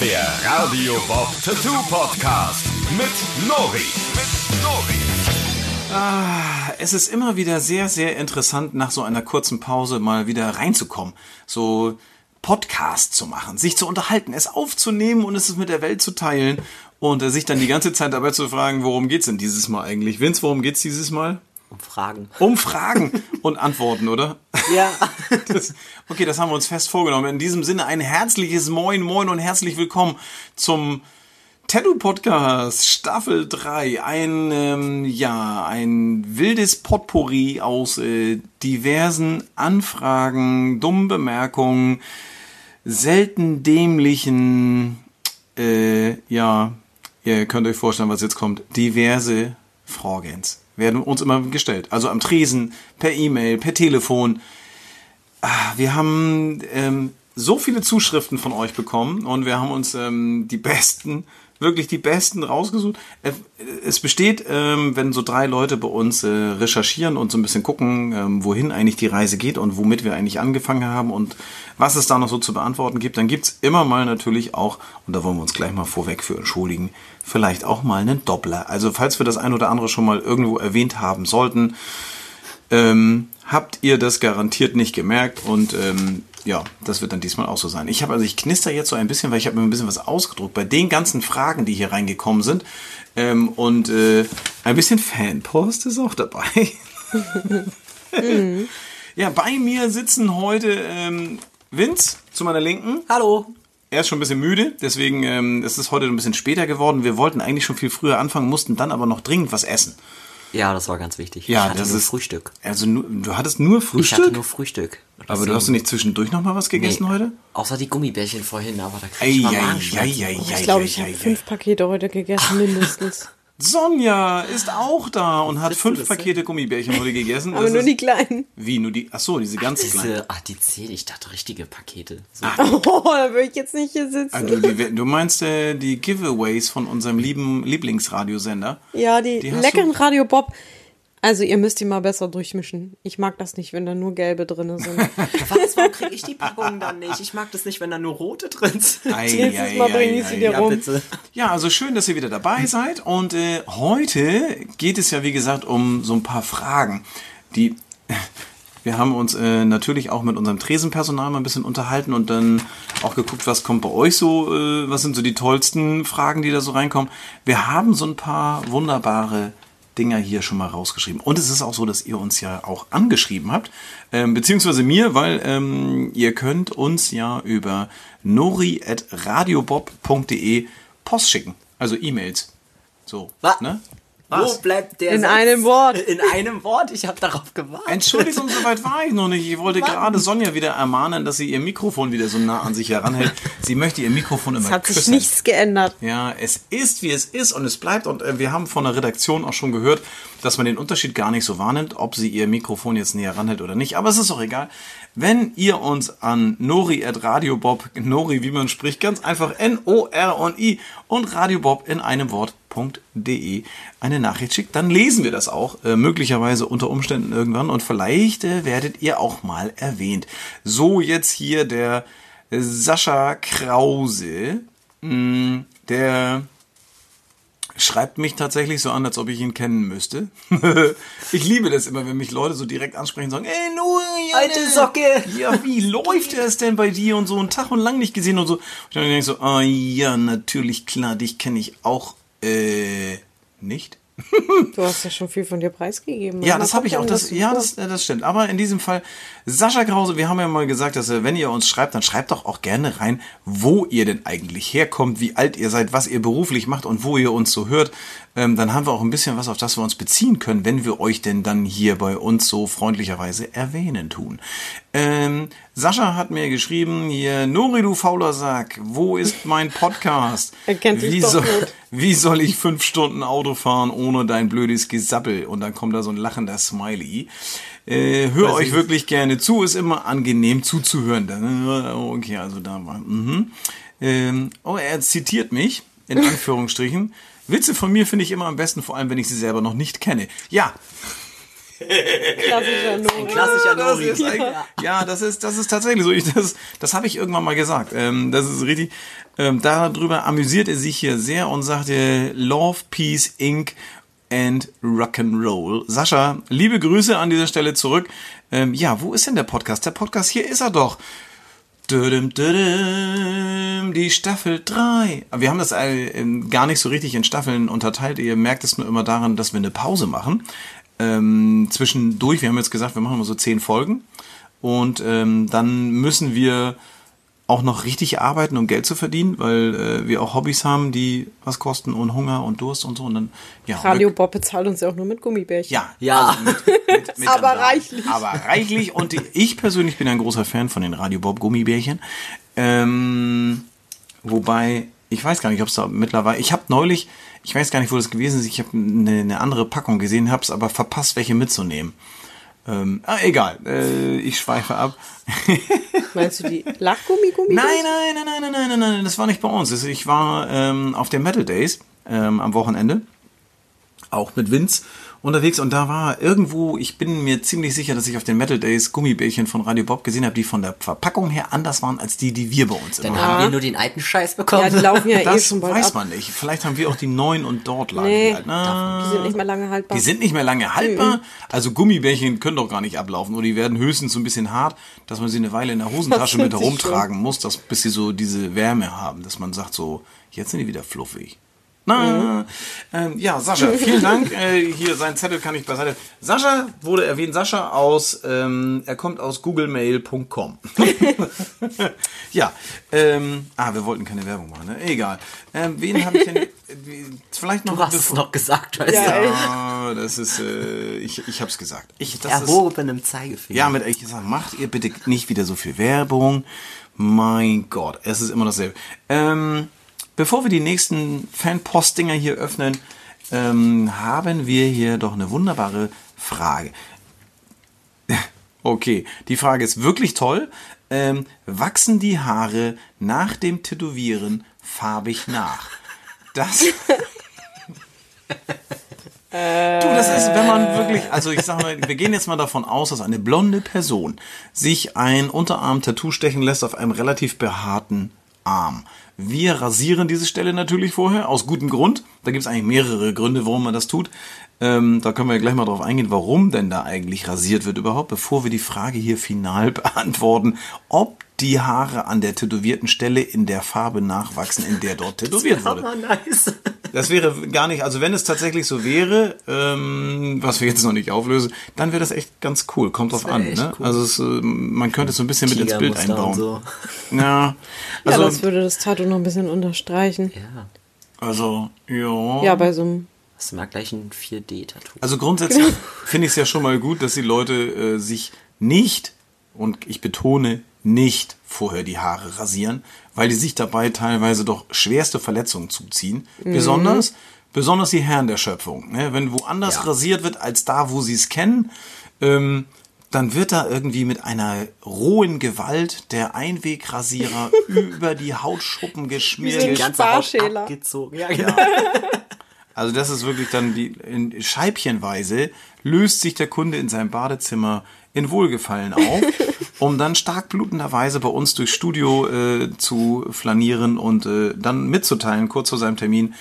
Der Radio Bob Tattoo Podcast mit Nori. Mit Nori. Ah, es ist immer wieder sehr, sehr interessant, nach so einer kurzen Pause mal wieder reinzukommen. So Podcast zu machen, sich zu unterhalten, es aufzunehmen und es mit der Welt zu teilen und sich dann die ganze Zeit dabei zu fragen, worum geht's denn dieses Mal eigentlich? Vince, worum geht's dieses Mal? Um Fragen. Um Fragen und Antworten, oder? Ja. Das, okay, das haben wir uns fest vorgenommen. In diesem Sinne ein herzliches Moin, Moin und herzlich willkommen zum Tattoo Podcast Staffel 3. Ein, ähm, ja, ein wildes Potpourri aus äh, diversen Anfragen, dummen Bemerkungen, selten dämlichen, äh, ja, ihr könnt euch vorstellen, was jetzt kommt, diverse Fragens werden uns immer gestellt. Also am Tresen, per E-Mail, per Telefon. Ah, Wir haben ähm, so viele Zuschriften von euch bekommen und wir haben uns ähm, die besten, wirklich die besten rausgesucht. Es besteht, ähm, wenn so drei Leute bei uns äh, recherchieren und so ein bisschen gucken, ähm, wohin eigentlich die Reise geht und womit wir eigentlich angefangen haben und was es da noch so zu beantworten gibt, dann gibt's immer mal natürlich auch, und da wollen wir uns gleich mal vorweg für entschuldigen, vielleicht auch mal einen Doppler. Also falls wir das ein oder andere schon mal irgendwo erwähnt haben sollten, ähm, habt ihr das garantiert nicht gemerkt und ähm, ja, das wird dann diesmal auch so sein. Ich habe also ich knister jetzt so ein bisschen, weil ich habe mir ein bisschen was ausgedruckt bei den ganzen Fragen, die hier reingekommen sind ähm, und äh, ein bisschen Fanpost ist auch dabei. Ja, bei mir sitzen heute ähm, Vince zu meiner Linken. Hallo. Er ist schon ein bisschen müde, deswegen ähm, ist es heute ein bisschen später geworden. Wir wollten eigentlich schon viel früher anfangen, mussten dann aber noch dringend was essen. Ja, das war ganz wichtig. Ja, ich hatte das nur ist Frühstück. Also nur, du hattest nur Ich Frühstück, hatte nur Frühstück. Und aber du deswegen- hast du nicht zwischendurch noch mal was gegessen Nee, heute? Außer die Gummibärchen vorhin, aber da krieg ich mal ei, Magenschmerzen. ei, ei, ei. Ich glaube, ich habe fünf Pakete heute gegessen, mindestens. Sonja ist auch da und hat fünf Pakete Gummibärchen heute gegessen. Aber Das nur ist- die kleinen. Wie, nur die, ach so, diese ganz kleinen. Diese, ach, die zählen, ich dachte richtige Pakete. So. Oh, da würde ich jetzt nicht hier sitzen. Ah, du, die, du meinst äh, die Giveaways von unserem lieben Lieblingsradiosender? ja, die, die leckeren du- Radio Bob. Also ihr müsst die mal besser durchmischen. Ich mag das nicht, wenn da nur gelbe drin sind. Was, warum kriege ich die Packungen dann nicht? Ich mag das nicht, wenn da nur rote drin sind. Ei, Nächstes Mal ich sie dir rum. bitte. Ja, also schön, dass ihr wieder dabei seid. Und äh, heute geht es ja, wie gesagt, um so ein paar Fragen, die. Wir haben uns äh, natürlich auch mit unserem Tresenpersonal mal ein bisschen unterhalten und dann auch geguckt, was kommt bei euch so, äh, was sind so die tollsten Fragen, die da so reinkommen. Wir haben so ein paar wunderbare Dinger hier schon mal rausgeschrieben. Und es ist auch so, dass ihr uns ja auch angeschrieben habt, ähm, beziehungsweise mir, weil ähm, ihr könnt uns ja über nori.radiobob.de Post schicken, also E-Mails. So, Was? ne? Wo bleibt der In Satz? einem Wort. In einem Wort? Ich habe darauf gewartet. Entschuldigung, so weit war ich noch nicht. Ich wollte gerade Sonja wieder ermahnen, dass sie ihr Mikrofon wieder so nah an sich heranhält. Sie möchte ihr Mikrofon immer Es hat sich küssen. nichts geändert. Ja, es ist, wie es ist und es bleibt. Und äh, wir haben von der Redaktion auch schon gehört, dass man den Unterschied gar nicht so wahrnimmt, ob sie ihr Mikrofon jetzt näher ranhält oder nicht. Aber es ist auch egal. Wenn ihr uns an Nori at Radiobob, Nori, wie man spricht, ganz einfach N-O-R-I und Radiobob in einem Wort.de eine Nachricht schickt, dann lesen wir das auch, äh, möglicherweise unter Umständen irgendwann und vielleicht äh, werdet ihr auch mal erwähnt. So jetzt hier der Sascha Krause, mh, der schreibt mich tatsächlich so an, als ob ich ihn kennen müsste. ich liebe das immer, wenn mich Leute so direkt ansprechen und sagen, ey, Nuri, Alte Socke. Ja, wie läuft es denn bei dir und so einen Tag und lang nicht gesehen und so. Und dann denke ich so, ah ja, natürlich, klar, dich kenne ich auch, äh, nicht. Du hast ja schon viel von dir preisgegeben. Ja, das habe ich auch. Das, ja, das, äh, das stimmt. Aber in diesem Fall, Sascha Krause, wir haben ja mal gesagt, dass äh, wenn ihr uns schreibt, dann schreibt doch auch gerne rein, wo ihr denn eigentlich herkommt, wie alt ihr seid, was ihr beruflich macht und wo ihr uns so hört. Ähm, dann haben wir auch ein bisschen was, auf das wir uns beziehen können, wenn wir euch denn dann hier bei uns so freundlicherweise erwähnen tun. Ähm, Sascha hat mir geschrieben, hier, Nori, du fauler Sack, wo ist mein Podcast? Er kennt wie, doch soll, wie soll ich fünf Stunden Auto fahren ohne dein blödes Gesappel? Und dann kommt da so ein lachender Smiley. Äh, hör euch wirklich gerne zu, ist immer angenehm zuzuhören. Dann, äh, Okay, also da war. Mhm. Ähm, oh, er zitiert mich, in Anführungsstrichen. Witze von mir finde ich immer am besten, vor allem wenn ich sie selber noch nicht kenne. Ja, Klassischer Nori. Klassischer das Nori. ist eigentlich, ja, das ist, das ist tatsächlich so. Ich, das das habe ich irgendwann mal gesagt. Ähm, das ist richtig. Ähm, darüber amüsiert er sich hier sehr und sagte Love, Peace, Inc. and Rock'n'Roll. Sascha, liebe Grüße an dieser Stelle zurück. Ähm, ja, wo ist denn der Podcast? Der Podcast, hier ist er doch. Dödem, dödem, die Staffel 3. Wir haben das äh, ähm, gar nicht so richtig in Staffeln unterteilt. Ihr merkt es nur immer daran, dass wir eine Pause machen. Ähm, zwischendurch, wir haben jetzt gesagt, wir machen immer so zehn Folgen. Und ähm, dann müssen wir auch noch richtig arbeiten, um Geld zu verdienen, weil äh, wir auch Hobbys haben, die was kosten und Hunger und Durst und so. Und dann, ja, Radio Bob bezahlt uns ja auch nur mit Gummibärchen. ja, Ja. mit, mit Aber am Darm. reichlich. Aber reichlich. Und die, ich persönlich bin ein großer Fan von den Radio Bob Gummibärchen. Ähm, wobei, ich weiß gar nicht, ob es da mittlerweile. Ich habe neulich, ich weiß gar nicht, wo das gewesen ist, ich habe eine, eine andere Packung gesehen, habe es aber verpasst, welche mitzunehmen. Ähm, ah, egal, äh, ich schweife ab. Meinst du die Lachgummi-Gummibärchen? Nein, nein, nein, nein, nein, nein, nein, nein, das war nicht bei uns. Ich war ähm, auf den Metal Days ähm, am Wochenende, auch mit Vince unterwegs und da war irgendwo, ich bin mir ziemlich sicher, dass ich auf den Metal Days Gummibärchen von Radio Bob gesehen habe, die von der Verpackung her anders waren als die, die wir bei uns Dann immer haben wir nur den alten Scheiß bekommen. Ja, die laufen ja eh Das schon bald weiß ab. man nicht. Vielleicht haben wir auch die neuen und dort lagen Nee, die halt. Na, Die sind nicht mehr lange haltbar. die sind nicht mehr lange haltbar. Also Gummibärchen können doch gar nicht ablaufen. Oder die werden höchstens so ein bisschen hart, dass man sie eine Weile in der Hosentasche mit sich herumtragen muss, dass, bis sie so diese Wärme haben, dass man sagt so, jetzt sind die wieder fluffig. Na, ähm, ja, Sascha, vielen Dank. Äh, hier, sein Zettel kann ich beiseite. Sascha wurde erwähnt, Sascha aus, ähm, er kommt aus googlemail.com. ja, ähm, ah, wir wollten keine Werbung machen, ne? Egal. Ähm, wen habe ich denn, äh, vielleicht noch, Du hast es noch gesagt, weißt Ja, du. Ah, das ist, äh, ich, ich hab's gesagt. Ich, das ist, Erhobenem Zeigefinger. ja, mit ich gesagt, macht ihr bitte nicht wieder so viel Werbung. Mein Gott, es ist immer dasselbe. Ähm, bevor wir die nächsten Fanpost-Dinger hier öffnen, ähm, haben wir hier doch eine wunderbare Frage. Okay, die Frage ist wirklich toll. Ähm, wachsen die Haare nach dem Tätowieren farbig nach? Das. Du, das ist, wenn man wirklich, also ich sag mal, wir gehen jetzt mal davon aus, dass eine blonde Person sich ein Unterarm-Tattoo stechen lässt auf einem relativ behaarten Arm. Wir rasieren diese Stelle natürlich vorher, aus gutem Grund. Da gibt es eigentlich mehrere Gründe, warum man das tut. Ähm, da können wir gleich mal drauf eingehen, warum denn da eigentlich rasiert wird überhaupt, bevor wir die Frage hier final beantworten, ob die Haare an der tätowierten Stelle in der Farbe nachwachsen, in der dort tätowiert wurde. Nice. Das wäre gar nicht, also wenn es tatsächlich so wäre, ähm, was wir jetzt noch nicht auflösen, dann wäre das echt ganz cool. Kommt drauf an. Ne? cool. Also es, äh, man könnte es so ein bisschen mit ins Bild einbauen. so. Ja, ja, also, das würde das Tattoo noch ein bisschen unterstreichen. Ja. also ja. Ja, bei so einem. Hast du mal gleich ein 4D-Tattoo. Also grundsätzlich finde ich es ja schon mal gut, dass die Leute äh, sich nicht, und ich betone nicht, vorher die Haare rasieren, weil die sich dabei teilweise doch schwerste Verletzungen zuziehen. Besonders, besonders die Herren der Schöpfung. Ne? Wenn woanders Ja. rasiert wird als da, wo sie es kennen, ähm, dann wird da irgendwie mit einer rohen Gewalt der Einwegrasierer über die Hautschuppen geschmiert. Die ganze Haut abgezogen. Ja, genau. Also das ist wirklich dann die in Scheibchenweise löst sich der Kunde in seinem Badezimmer in Wohlgefallen auf, um dann stark blutenderweise bei uns durchs Studio äh, zu flanieren und äh, dann mitzuteilen, kurz vor seinem Termin,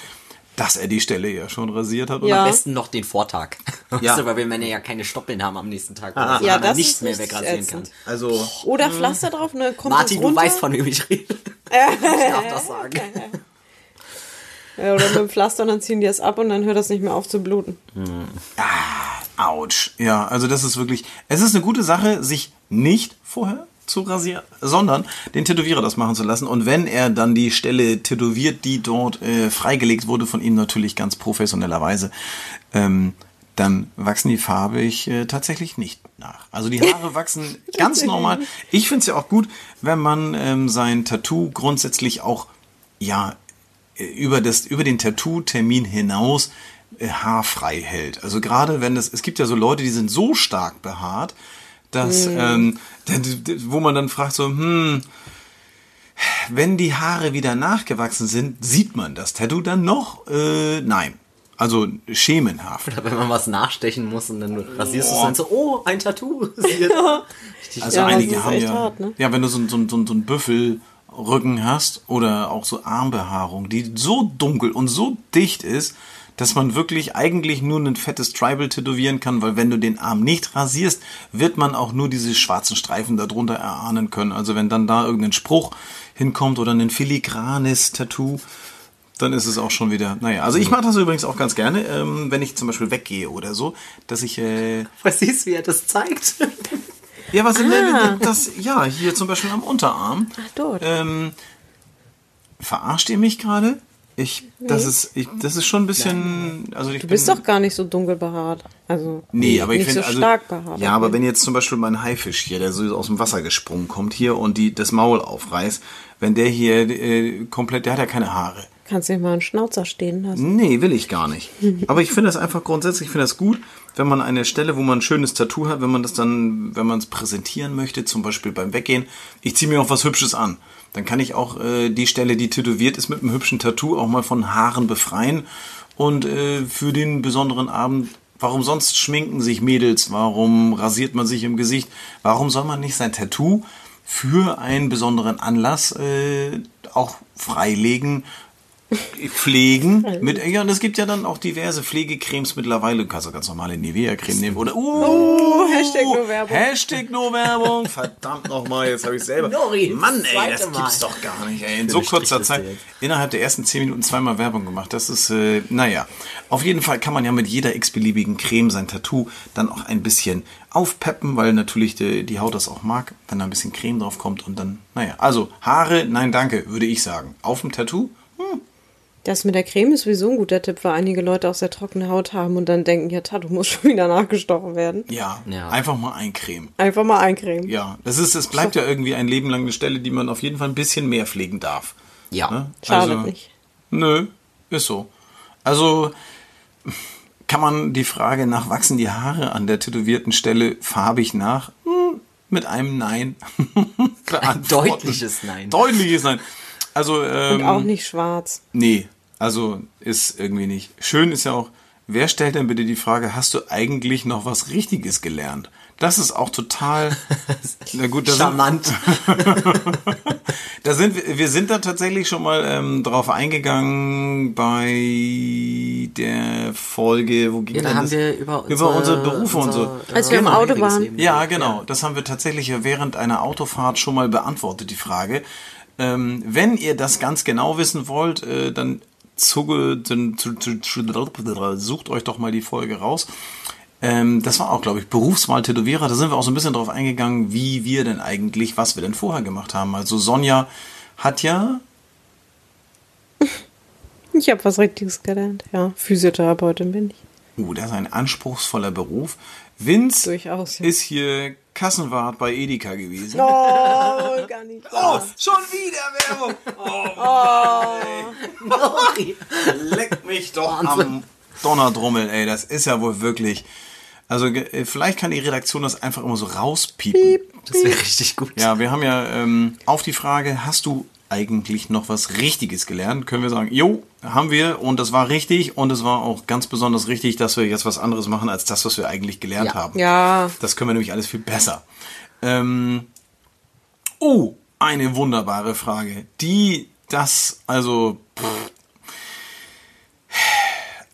dass er die Stelle ja schon rasiert hat. Und Ja. Am besten noch den Vortag. Ja. Weißt du, weil wir Männer ja keine Stoppeln haben am nächsten Tag. So, Ja, man nichts mehr wegrasieren ätzend. kann. Also Oder Pflaster drauf, ne? Kommt Martin, du weißt, von wem ich rede. ich darf das sagen. Ja, oder mit dem Pflaster und dann ziehen die es ab und dann hört das nicht mehr auf zu bluten. Autsch. Ja, also das ist wirklich, es ist eine gute Sache, sich nicht vorher zu rasieren, sondern den Tätowierer das machen zu lassen. Und wenn er dann die Stelle tätowiert, die dort äh, freigelegt wurde von ihm natürlich ganz professionellerweise, ähm, dann wachsen die farbig äh, tatsächlich nicht nach. Also die Haare wachsen ganz normal. Ich finde es ja auch gut, wenn man ähm, sein Tattoo grundsätzlich auch, ja, äh, über, das, über den Tattoo-Termin hinaus haarfrei hält. Also gerade wenn das, es gibt ja so Leute, die sind so stark behaart, dass, ähm, d- d- wo man dann fragt so, hm, wenn die Haare wieder nachgewachsen sind, sieht man das Tattoo dann noch? Äh, nein. Also schemenhaft. Oder wenn man was nachstechen muss und dann rasierst du es dann so, oh, ein Tattoo. Richtig Also Ja, einige ist haben ja, hart, ne? ja, wenn du so, ein- so, so, so einen Büffelrücken hast oder auch so Armbehaarung, die so dunkel und so dicht ist, dass man wirklich eigentlich nur ein fettes Tribal tätowieren kann, weil wenn du den Arm nicht rasierst, wird man auch nur diese schwarzen Streifen darunter erahnen können. Also wenn dann da irgendein Spruch hinkommt oder ein filigranes Tattoo, dann ist es auch schon wieder, naja. Also ich mache das übrigens auch ganz gerne, ähm, wenn ich zum Beispiel weggehe oder so, dass ich, äh, Was siehst wie er das zeigt? ja, was das, ja, hier zum Beispiel am Unterarm. Ach, dort. Ähm, verarscht ihr mich gerade? Ich, das ist, ich, das ist schon ein bisschen, also ich Du bist bin, doch gar nicht so dunkel behaart. Also Nee, aber ich nicht finde, so also, stark behaart. ja, aber wenn jetzt zum Beispiel mein Haifisch hier, der so aus dem Wasser gesprungen kommt hier und die das Maul aufreißt, wenn der hier äh, komplett, der hat ja keine Haare. Kannst du mal einen Schnauzer stehen lassen. Nee, will ich gar nicht. Aber ich finde das einfach grundsätzlich, ich finde das gut, wenn man eine Stelle, wo man ein schönes Tattoo hat, wenn man das dann, wenn man es präsentieren möchte, zum Beispiel beim Weggehen, ich ziehe mir auch was Hübsches an. Dann kann ich auch äh, die Stelle, die tätowiert ist, mit einem hübschen Tattoo auch mal von Haaren befreien. Und äh, für den besonderen Abend, warum sonst schminken sich Mädels? Warum rasiert man sich im Gesicht? Warum soll man nicht sein Tattoo für einen besonderen Anlass äh, auch freilegen? Pflegen mit ja und es gibt ja dann auch diverse Pflegecremes mittlerweile. Du kannst auch ganz normale Nivea Creme nehmen oder uh, Hashtag nur Werbung. Hashtag nur Werbung. Verdammt nochmal jetzt habe ich selber Nori, Mann ey das Mal. gibt's doch gar nicht ey. in so kurzer Zeit innerhalb der ersten zehn Minuten zweimal Werbung gemacht. Das ist äh, naja auf jeden Fall kann man ja mit jeder x-beliebigen Creme sein Tattoo dann auch ein bisschen aufpeppen weil natürlich die, die Haut das auch mag wenn da ein bisschen Creme drauf kommt und dann naja also Haare nein danke würde ich sagen. Auf dem Tattoo Das mit der Creme ist sowieso ein guter Tipp, weil einige Leute auch sehr trockene Haut haben und dann denken, ja, Tattoo muss schon wieder nachgestochen werden. Ja, Ja. einfach mal eincremen. Einfach mal eincremen. Ja, das ist, es bleibt ja irgendwie ein Leben lang eine Stelle, die man auf jeden Fall ein bisschen mehr pflegen darf. Ja. Ne? Schadet also, nicht. Nö, ist so. Also kann man die Frage nach wachsen die Haare an der tätowierten Stelle farbig nach? Hm, mit einem Nein. beantworten. deutliches Nein. Deutliches Nein. Also, ähm, Und auch nicht schwarz. Nee, also ist irgendwie nicht. Schön ist ja auch, wer stellt denn bitte die Frage, hast du eigentlich noch was Richtiges gelernt? Das ist auch total. Na gut, da sind, Charmant. da sind wir, wir sind da tatsächlich schon mal ähm, drauf eingegangen bei der Folge, wo ging Ja, da haben das? wir über über unsere Berufe und so. Als wir im Genau. Auto waren. Ja, genau. Das haben wir tatsächlich ja während einer Autofahrt schon mal beantwortet, die Frage. Ähm, wenn ihr das ganz genau wissen wollt, äh, dann zuge, sucht euch doch mal die Folge raus. Ähm, das war auch, glaube ich, Berufswahl Tätowierer. Da sind wir auch so ein bisschen drauf eingegangen, wie wir denn eigentlich, was wir denn vorher gemacht haben. Also Sonja hat ja, Ich habe was Richtiges gelernt. Ja, Physiotherapeutin bin ich. uh, das ist ein anspruchsvoller Beruf. Vince Durchaus, ja. ist hier Kassenwart bei Edeka gewesen. Oh, gar nicht. Oh, schon wieder Werbung. Nori. Leck mich doch am Donnerdrummel, ey. Das ist ja wohl wirklich. Also äh, vielleicht kann die Redaktion das einfach immer so rauspiepen. Das wäre richtig gut. Ja, wir haben ja ähm, auf die Frage, hast du eigentlich noch was Richtiges gelernt? Können wir sagen, jo, haben wir und das war richtig und es war auch ganz besonders richtig, dass wir jetzt was anderes machen als das, was wir eigentlich gelernt Ja. haben. Ja, Das können wir nämlich alles viel besser. Ähm, oh, eine wunderbare Frage. Die, das, also, pff.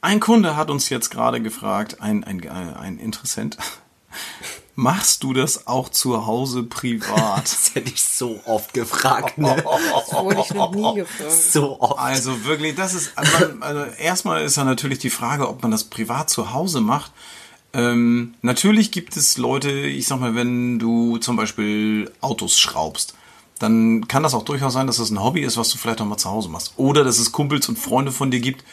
ein Kunde hat uns jetzt gerade gefragt, ein, ein, ein Interessent, machst du das auch zu Hause privat? Das hätte ich so oft gefragt. Ne? das wurde ich noch nie gefragt. So oft. Also wirklich, das ist, also, also erstmal ist ja natürlich die Frage, ob man das privat zu Hause macht. Ähm, natürlich gibt es Leute, ich sag mal, wenn du zum Beispiel Autos schraubst, dann kann das auch durchaus sein, dass das ein Hobby ist, was du vielleicht auch mal zu Hause machst. Oder dass es Kumpels und Freunde von dir gibt,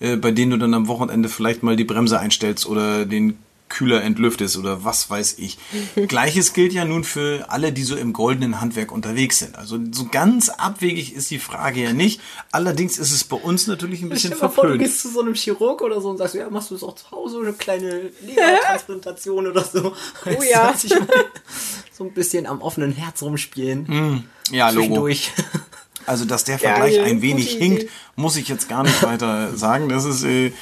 äh, bei denen du dann am Wochenende vielleicht mal die Bremse einstellst oder den Kühler entlüftest oder was weiß ich. Gleiches gilt ja nun für alle, die so im goldenen Handwerk unterwegs sind. Also so ganz abwegig ist die Frage ja nicht. Allerdings ist es bei uns natürlich ein bisschen mal vor, du verpönt. gehst zu so einem Chirurg oder so und sagst, ja, machst du das auch zu Hause, eine kleine Lebertransplantation oder so. Oh ja. So ein bisschen am offenen Herz rumspielen. Ja, Logo. Also, dass der Vergleich Geil, ein wenig hinkt, Idee. muss ich jetzt gar nicht weiter sagen. Das ist äh,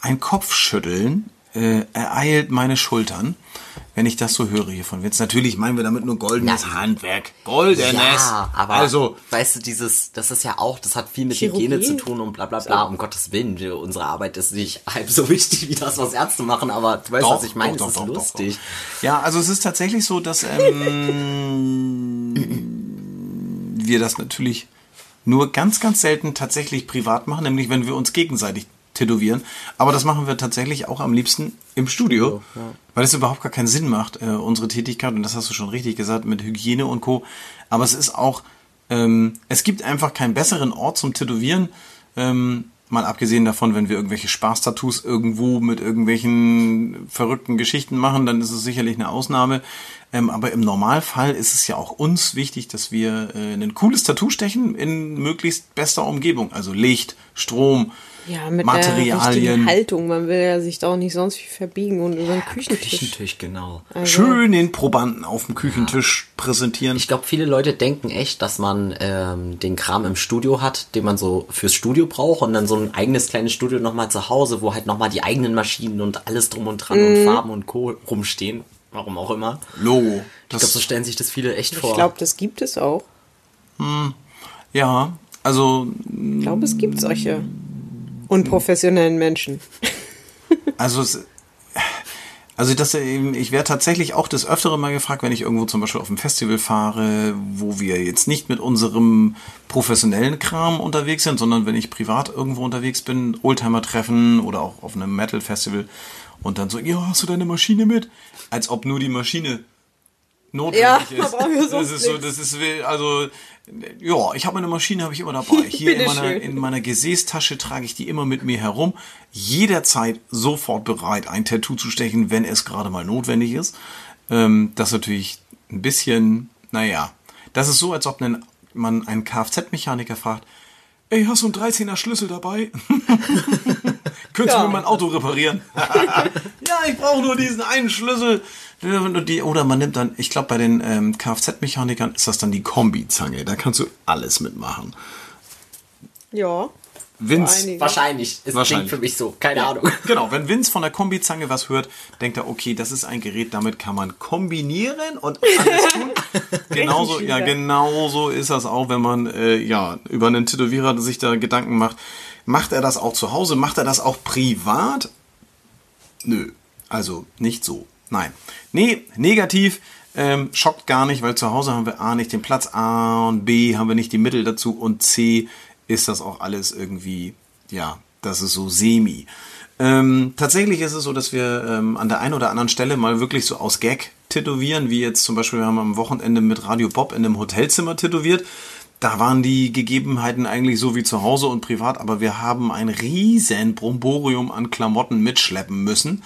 ein Kopfschütteln äh, ereilt meine Schultern, wenn ich das so höre hier von Witz. Natürlich meinen wir damit nur goldenes Na, Handwerk. Goldenes. Ja, aber also weißt du, dieses, das ist ja auch, das hat viel mit Chirurgie. Hygiene zu tun und bla bla bla. Um Gottes Willen, wir- unsere Arbeit ist nicht halb so wichtig wie das, was Ärzte machen, aber du weißt, Doch, was ich meine, doch, es doch, ist doch, doch, lustig. doch. Ja, also es ist tatsächlich so, dass ähm, wir das natürlich nur ganz, ganz selten tatsächlich privat machen, nämlich wenn wir uns gegenseitig tätowieren. Aber das machen wir tatsächlich auch am liebsten im Studio, weil es überhaupt gar keinen Sinn macht, äh, unsere Tätigkeit, und das hast du schon richtig gesagt, mit Hygiene und Co. Aber es ist auch, ähm, es gibt einfach keinen besseren Ort zum Tätowieren. Ähm, mal abgesehen davon, wenn wir irgendwelche Spaßtattoos irgendwo mit irgendwelchen verrückten Geschichten machen, dann ist es sicherlich eine Ausnahme. Ähm, aber im Normalfall ist es ja auch uns wichtig, dass wir äh, ein cooles Tattoo stechen in möglichst bester Umgebung. Also Licht, Strom, Ja, mit der richtigen Materialien. Haltung. Man will ja sich da auch nicht sonst viel verbiegen und über den Küchentisch. Küchentisch, genau. Schön den Probanden auf dem Küchentisch präsentieren. Ich glaube, viele Leute denken echt, dass man ähm, den Kram im Studio hat, den man so fürs Studio braucht und dann so ein eigenes kleines Studio nochmal zu Hause, wo halt nochmal die eigenen Maschinen und alles drum und dran und Farben und Co. rumstehen. Warum auch immer. Logo. Ich glaube, so stellen sich das viele echt vor. Ich glaube, das gibt es auch. ja, also Ich glaube, es gibt solche unprofessionellen Menschen. Also es, also das eben, ich werde tatsächlich auch des Öfteren mal gefragt, wenn ich irgendwo zum Beispiel auf ein Festival fahre, wo wir jetzt nicht mit unserem professionellen Kram unterwegs sind, sondern wenn ich privat irgendwo unterwegs bin, Oldtimer-Treffen oder auch auf einem Metal-Festival und dann so, ja, hast du deine Maschine mit? Als ob nur die Maschine notwendig Ja, ist. das sonst ist so, das ist also ja, ich habe meine Maschine habe ich immer dabei. Hier in meiner, in meiner Gesäßtasche trage ich die immer mit mir herum. Jederzeit sofort bereit, ein Tattoo zu stechen, wenn es gerade mal notwendig ist. Ähm, das ist natürlich ein bisschen, naja, das ist so, als ob man einen Kfz-Mechaniker fragt, ey, hast du einen 13er Schlüssel dabei? Könntest du Ja. mir mein Auto reparieren? ja, ich brauche nur diesen einen Schlüssel. Die- Oder man nimmt dann, ich glaube, bei den ähm, Kfz-Mechanikern ist das dann die Kombizange. Da kannst du alles mitmachen. Ja. Vince. Wahrscheinlich. Es Wahrscheinlich. klingt für mich so. Keine Ahnung. Genau, wenn Vince von der Kombizange was hört, denkt er, okay, das ist ein Gerät, damit kann man kombinieren und alles tun. genauso, ja, genauso ist das auch, wenn man äh, ja über einen Tätowierer sich da Gedanken macht. Macht er das auch zu Hause? Macht er das auch privat? Nö, also nicht so. Nein. Nee, negativ. Ähm, schockt gar nicht, weil zu Hause haben wir A nicht den Platz, A und B haben wir nicht die Mittel dazu und C ist das auch alles irgendwie, ja, das ist so semi. Ähm, tatsächlich ist es so, dass wir ähm, an der einen oder anderen Stelle mal wirklich so aus Gag tätowieren, wie jetzt zum Beispiel, wir haben am Wochenende mit Radio Bob in einem Hotelzimmer tätowiert. Da waren die Gegebenheiten eigentlich so wie zu Hause und privat, aber wir haben ein riesen Bromborium an Klamotten mitschleppen müssen,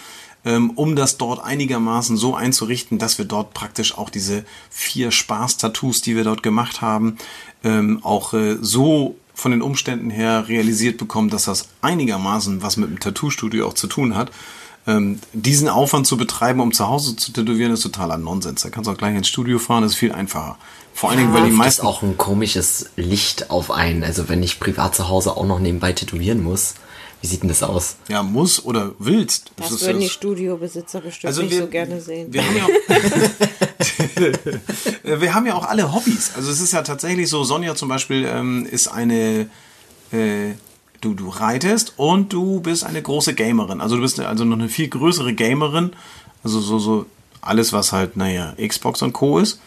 ähm, um das dort einigermaßen so einzurichten, dass wir dort praktisch auch diese vier Spaß-Tattoos, die wir dort gemacht haben, ähm, auch äh, so von den Umständen her realisiert bekommen, dass das einigermaßen was mit dem Tattoo-Studio auch zu tun hat. Ähm, diesen Aufwand zu betreiben, um zu Hause zu tätowieren, ist totaler Nonsens. Da kannst du auch gleich ins Studio fahren, das ist viel einfacher. Vor allen Dingen, weil die meisten auch ein komisches Licht auf einen. Also wenn ich privat zu Hause auch noch nebenbei tätowieren muss. Wie sieht denn das aus? ja muss oder willst. Das ist würden die das- Studiobesitzer bestimmt Also nicht wir- so gerne sehen. Wir haben, ja auch, wir haben ja auch alle Hobbys. Also es ist ja tatsächlich so, Sonja zum Beispiel ähm, ist eine, äh, du, du reitest und du bist eine große Gamerin. Also du bist also noch eine viel größere Gamerin. Also so, so alles, was halt, naja, Xbox und Co. ist,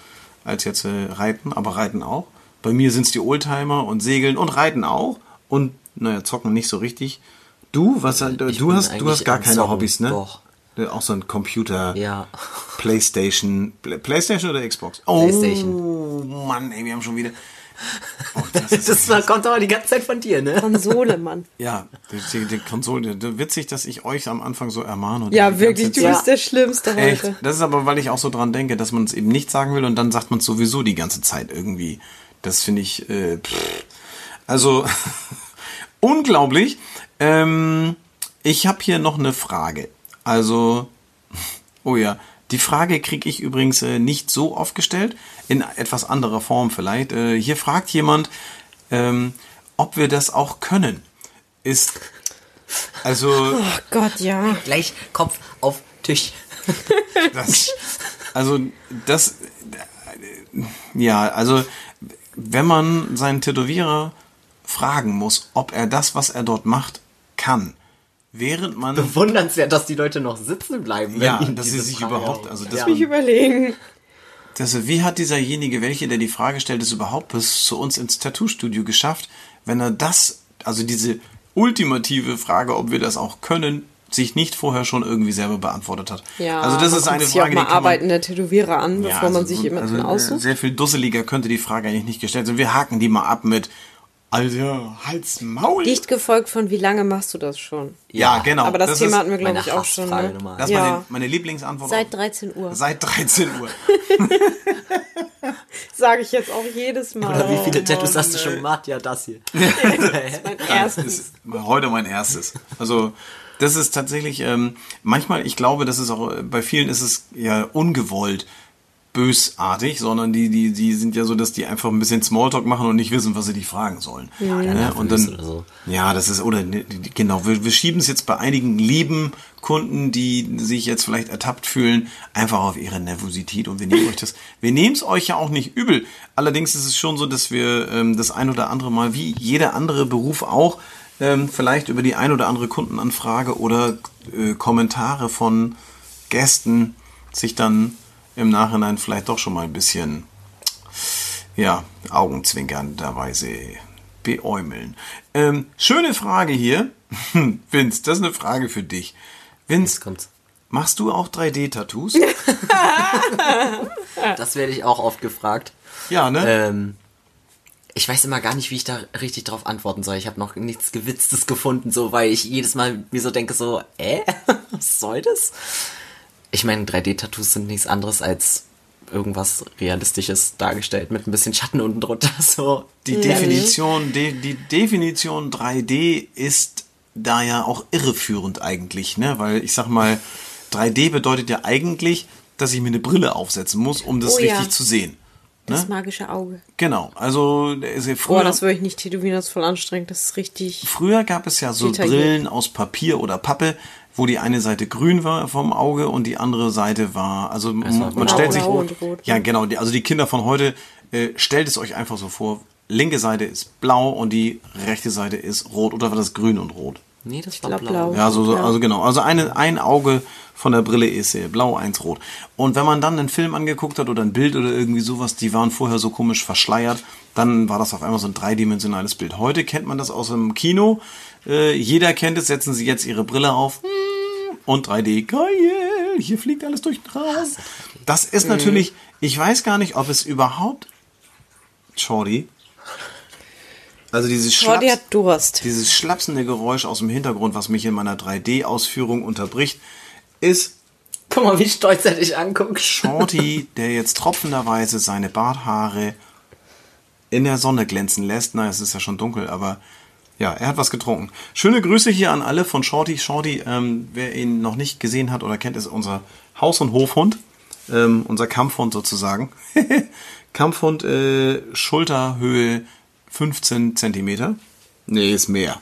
als jetzt äh, Reiten, aber Reiten auch. Bei mir sind es die Oldtimer und Segeln und Reiten auch. Und, naja, zocken nicht so richtig. Du, was, du, Ich du hast, du hast gar keine Hobbys, ne? doch. Äh, Auch so ein Computer. Ja. PlayStation. Play- PlayStation oder Xbox? Oh, PlayStation. Mann, ey, wir haben schon wieder. Oh, das ist, Das war- kommt aber die ganze Zeit von dir, ne? Konsole, Mann. ja, die, die, die Konsole. die- Witzig, dass ich euch am Anfang so ermahne. und Ja, wirklich, du bist der Schlimmste Echt? heute. Das ist aber, weil ich auch so dran denke, dass man es eben nicht sagen will und dann sagt man es sowieso die ganze Zeit irgendwie. Das finde ich, äh, pff. also unglaublich. Ähm, ich habe hier noch eine Frage. Also, oh ja, Die Frage kriege ich übrigens äh, nicht so oft gestellt, in etwas anderer Form vielleicht. Äh, hier fragt jemand, ähm, ob wir das auch können. Ist also Oh Gott, ja. Gleich Kopf auf Tisch. das, also das ja, also wenn man seinen Tätowierer fragen muss, ob er das, was er dort macht, kann, während man Bewundernswert, dass die Leute noch sitzen bleiben. wenn ja, dass sie sich Frage überhaupt, also das, ja. Ich überlegen. das, wie hat dieserjenige, welche der die Frage stellt, es überhaupt bis zu uns ins Tattoo-Studio geschafft, wenn er das, also diese ultimative Frage, ob wir das auch können, sich nicht vorher schon irgendwie selber beantwortet hat. Ja, also das ist eine Frage, mal die arbeitende Tätowierer an, bevor man sich also, jemanden also, äh, aussucht. Sehr viel dusseliger könnte die Frage eigentlich nicht gestellt sein. Wir haken die mal ab mit Alter, Hals, Maul. Dicht gefolgt von, wie lange machst du das schon? ja, genau. Aber das, Thema ist, hatten wir, glaube ich, auch schon. Ne? Das ist ja. meine, meine Lieblingsantwort. Seit 13 Uhr. Seit 13 Uhr. Sage ich jetzt auch jedes Mal. Oder wie viele Oh, Tattoos hast du schon gemacht? Ja, das hier. mein Das erstes. ist heute mein erstes. Also das ist tatsächlich ähm, manchmal, ich glaube, das ist auch äh, bei vielen ist es ja ungewollt bösartig, sondern die die die sind ja so, dass die einfach ein bisschen Smalltalk machen und nicht wissen, was sie dich fragen sollen. Ja, nervös und dann so. ja, das ist oder ne, genau, wir, wir schieben es jetzt bei einigen lieben Kunden, die sich jetzt vielleicht ertappt fühlen, einfach auf ihre Nervosität und wir nehmen euch das, wir nehmen es euch ja auch nicht übel. Allerdings ist es schon so, dass wir ähm, das ein oder andere Mal, wie jeder andere Beruf auch, ähm, vielleicht über die ein oder andere Kundenanfrage oder äh, Kommentare von Gästen sich dann im Nachhinein vielleicht doch schon mal ein bisschen ja, augenzwinkernderweise beäumeln. Ähm, schöne Frage hier. Vince, das ist eine Frage für dich. Vince, Jetzt kommt's. machst du auch 3D-Tattoos? Das werde ich auch oft gefragt. ja, ne? Ähm, ich weiß immer gar nicht, wie ich da richtig drauf antworten soll. Ich habe noch nichts Gewitztes gefunden, so weil ich jedes Mal mir so denke, so, äh, was soll das? Ich meine, 3D-Tattoos sind nichts anderes als irgendwas Realistisches dargestellt mit ein bisschen Schatten unten drunter. So. Die Definition, die, die Definition 3D ist da ja auch irreführend eigentlich, ne? Weil ich sag mal, 3D bedeutet ja eigentlich, dass ich mir eine Brille aufsetzen muss, um das Oh ja. richtig zu sehen. Das Ne? magische Auge. Genau. Also ist ja früher, Boah, das würde ich nicht tätowieren, das ist voll anstrengend. Das ist richtig. früher gab es ja so Detailliert. Brillen aus Papier oder Pappe, wo die eine Seite grün war vom Auge und die andere Seite war, also war man stellt sich ja genau, die, also die Kinder von heute äh, stellt es euch einfach so vor, linke Seite ist blau und die rechte Seite ist rot oder war das grün und rot? Nee, das war glaub, blau. blau. Ja, so, so, Ja. also genau. Also eine, ein Auge von der Brille ist äh, blau, eins rot. Und wenn man dann einen Film angeguckt hat oder ein Bild oder irgendwie sowas, die waren vorher so komisch verschleiert, dann war das auf einmal so ein dreidimensionales Bild. Heute kennt man das aus dem Kino. Äh, jeder kennt es, setzen Sie jetzt Ihre Brille auf und 3D. Geil, hier fliegt alles durch den Raum. Das ist natürlich, ich weiß gar nicht, ob es überhaupt, Shorty, also dieses Shorty Schlaps- hat Durst. dieses schlapsende Geräusch aus dem Hintergrund, was mich in meiner 3D-Ausführung unterbricht, ist Guck mal, wie stolz er dich anguckt. Shorty, der jetzt tropfenderweise seine Barthaare in der Sonne glänzen lässt. Na, es ist ja schon dunkel, aber ja, er hat was getrunken. Schöne Grüße hier an alle von Shorty. Shorty, ähm, wer ihn noch nicht gesehen hat oder kennt, ist unser Haus- und Hofhund. Ähm, unser Kampfhund sozusagen. Kampfhund, äh, Schulterhöhe 15 Zentimeter. Nee, ist mehr.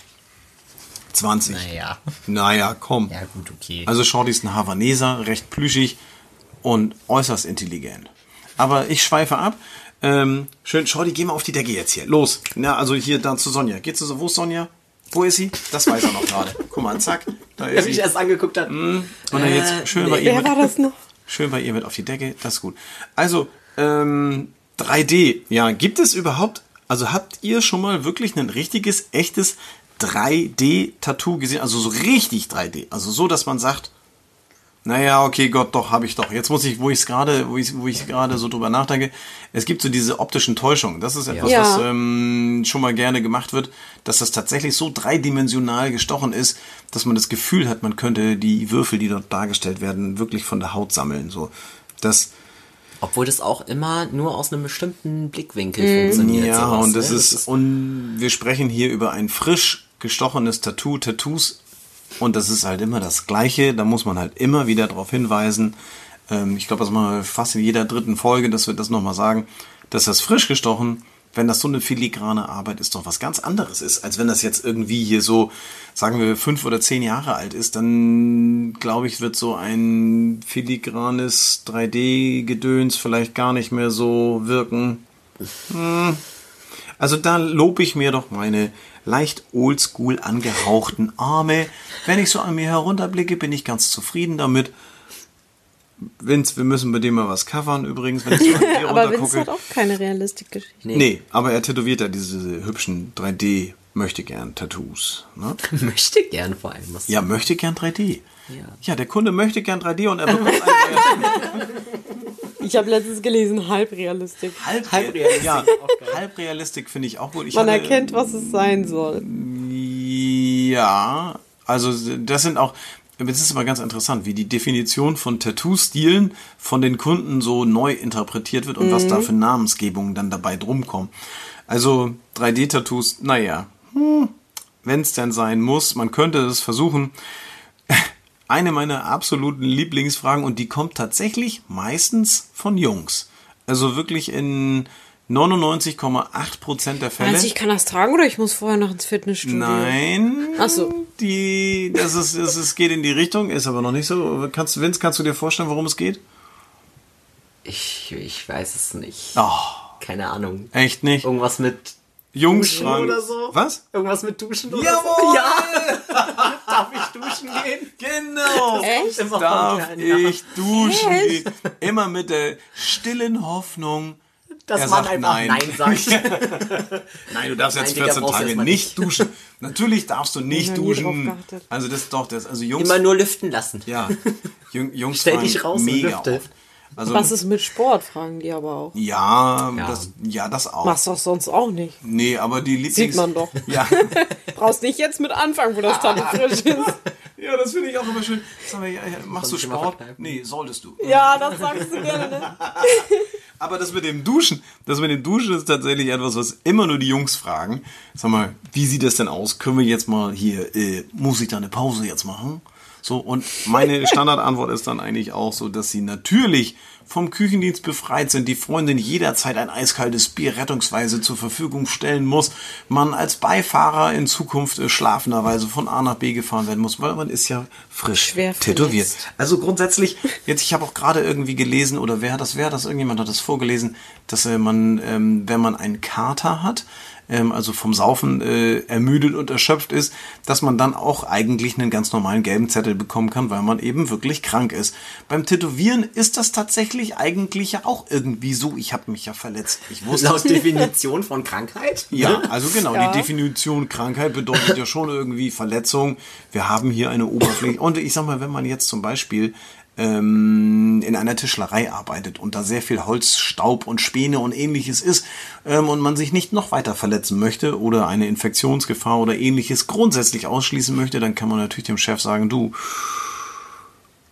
20. Naja. Naja, komm. Ja, gut, okay. Also Shorty ist ein Havaneser, recht plüschig und äußerst intelligent. Aber ich schweife ab. Ähm, schön, Shorty, geh mal auf die Decke jetzt hier. Los. Na, also hier dann zu Sonja. Geht's so? Wo ist Sonja? Wo ist sie? Das weiß er noch gerade. Guck mal, zack. Da Wer ist mich sie. erst angeguckt hat. Und dann jetzt schön bei ihr Wer mit, war das noch? schön bei ihr mit auf die Decke. Das ist gut. Also, ähm, 3D. Ja, gibt es überhaupt, also habt ihr schon mal wirklich ein richtiges, echtes 3D-Tattoo gesehen? Also so richtig 3D. Also so, dass man sagt, naja, okay, Gott, doch, habe ich doch. Jetzt muss ich, wo ich es gerade, wo ich, wo ich gerade so drüber nachdenke, es gibt so diese optischen Täuschungen. Das ist etwas, Ja. was ähm, schon mal gerne gemacht wird, dass das tatsächlich so dreidimensional gestochen ist, dass man das Gefühl hat, man könnte die Würfel, die dort dargestellt werden, wirklich von der Haut sammeln. So, das, Obwohl das auch immer nur aus einem bestimmten Blickwinkel funktioniert. ja, sowas, und das ne? ist, und wir sprechen hier über ein frisch gestochenes Tattoo, Tattoos, und das ist halt immer das Gleiche. Da muss man halt immer wieder darauf hinweisen. ähm, ich glaube, das machen wir fast in jeder dritten Folge, dass wir das nochmal sagen, dass das frisch gestochen, wenn das so eine filigrane Arbeit ist, doch was ganz anderes ist, als wenn das jetzt irgendwie hier so, sagen wir, fünf oder zehn Jahre alt ist, dann glaube ich, wird so ein filigranes 3D-Gedöns vielleicht gar nicht mehr so wirken. Hm. Also da lobe ich mir doch meine leicht oldschool angehauchten Arme. Wenn ich so an mir herunterblicke, bin ich ganz zufrieden damit. Vince, wir müssen bei dem mal was covern übrigens, wenn ich so an Aber Vince hat auch keine Realistikgeschichte. Nee. aber er tätowiert ja diese hübschen 3D möchte gern Tattoos. Ne? Möchte gern vor allem was. Ja, möchte gern 3D. Ja. Ja, der Kunde möchte gern 3D und er bekommt ein Ich habe letztens gelesen, Halbrealistik. halb, Halbrealistik, Ja, Halbrealistik finde ich auch gut. Ich Man hatte- erkennt, was es sein soll. Ja, also das sind auch, es ist immer ganz interessant, wie die Definition von Tattoo-Stilen von den Kunden so neu interpretiert wird und was da für Namensgebungen dann dabei drum kommen. Also 3D-Tattoos, naja, hm, wenn es denn sein muss, man könnte es versuchen. Eine meiner absoluten Lieblingsfragen und die kommt tatsächlich meistens von Jungs. Also wirklich in 99,8% der Fälle. Meinst du, ich kann das tragen oder ich muss vorher noch ins Fitnessstudio? Nein. Ach so. Die, das ist, das ist, geht in die Richtung, ist aber noch nicht so. Kannst, du, Vince, kannst du dir vorstellen, worum es geht? Ich, ich weiß es nicht. Oh, Keine Ahnung. echt nicht. Irgendwas mit Jungs Duschen fragen. oder so? Was? Irgendwas mit Duschen oder Jawohl! so? Ja! Darf ich duschen gehen? Genau. Echt? Immer Darf ich duschen Echt? gehen? Immer mit der stillen Hoffnung. Dass Er man sagt einfach nein. Nein, sagt. Nein, du darfst Nein, jetzt Digga, 14 brauchst Tage nicht nicht. duschen. Natürlich darfst du nicht duschen. Also das doch, das, also Jungs. Immer nur lüften lassen. Ja, Jung- Jungs Stell dich raus und mega lüfte. oft. Also, Was ist mit Sport, fragen die aber auch. ja, Ja. Das, ja, das auch. Machst du doch sonst auch nicht. Nee, aber die Lieblings... Sieht man doch. Ja, Brauchst nicht jetzt mit anfangen, wo das Tattoo frisch ist. ja das finde ich auch immer schön. Sag mal, ja, ja, machst du Sport? Nee, solltest du. Ja, das sagst du gerne. Ne? Aber das mit dem Duschen, das mit dem Duschen ist tatsächlich etwas, was immer nur die Jungs fragen. Sag mal, wie sieht das denn aus? Können wir jetzt mal hier, äh, muss ich da eine Pause jetzt machen? So, und meine Standardantwort ist dann eigentlich auch so, dass sie natürlich vom Küchendienst befreit sind, die Freundin jederzeit ein eiskaltes Bier rettungsweise zur Verfügung stellen muss, man als Beifahrer in Zukunft äh, schlafenderweise von A nach B gefahren werden muss, weil man ist ja frisch Schwer tätowiert. verletzt. Also grundsätzlich, jetzt ich habe auch gerade irgendwie gelesen, oder wer hat das, wer hat das, irgendjemand hat das vorgelesen, dass äh, man, ähm, wenn man einen Kater hat, ähm, also vom Saufen äh, ermüdet und erschöpft ist, dass man dann auch eigentlich einen ganz normalen gelben Zettel bekommen kann, weil man eben wirklich krank ist. Beim Tätowieren ist das tatsächlich eigentlich ja auch irgendwie so. Ich habe mich ja verletzt. Ich wusste Laut Definition von Krankheit? ja, also genau, Ja. die Definition Krankheit bedeutet ja schon irgendwie Verletzung. Wir haben hier eine Oberfläche. Und ich sag mal, wenn man jetzt zum Beispiel ähm, in einer Tischlerei arbeitet und da sehr viel Holz, Staub und Späne und ähnliches ist ähm, und man sich nicht noch weiter verletzen möchte oder eine Infektionsgefahr oder ähnliches grundsätzlich ausschließen möchte, dann kann man natürlich dem Chef sagen, du,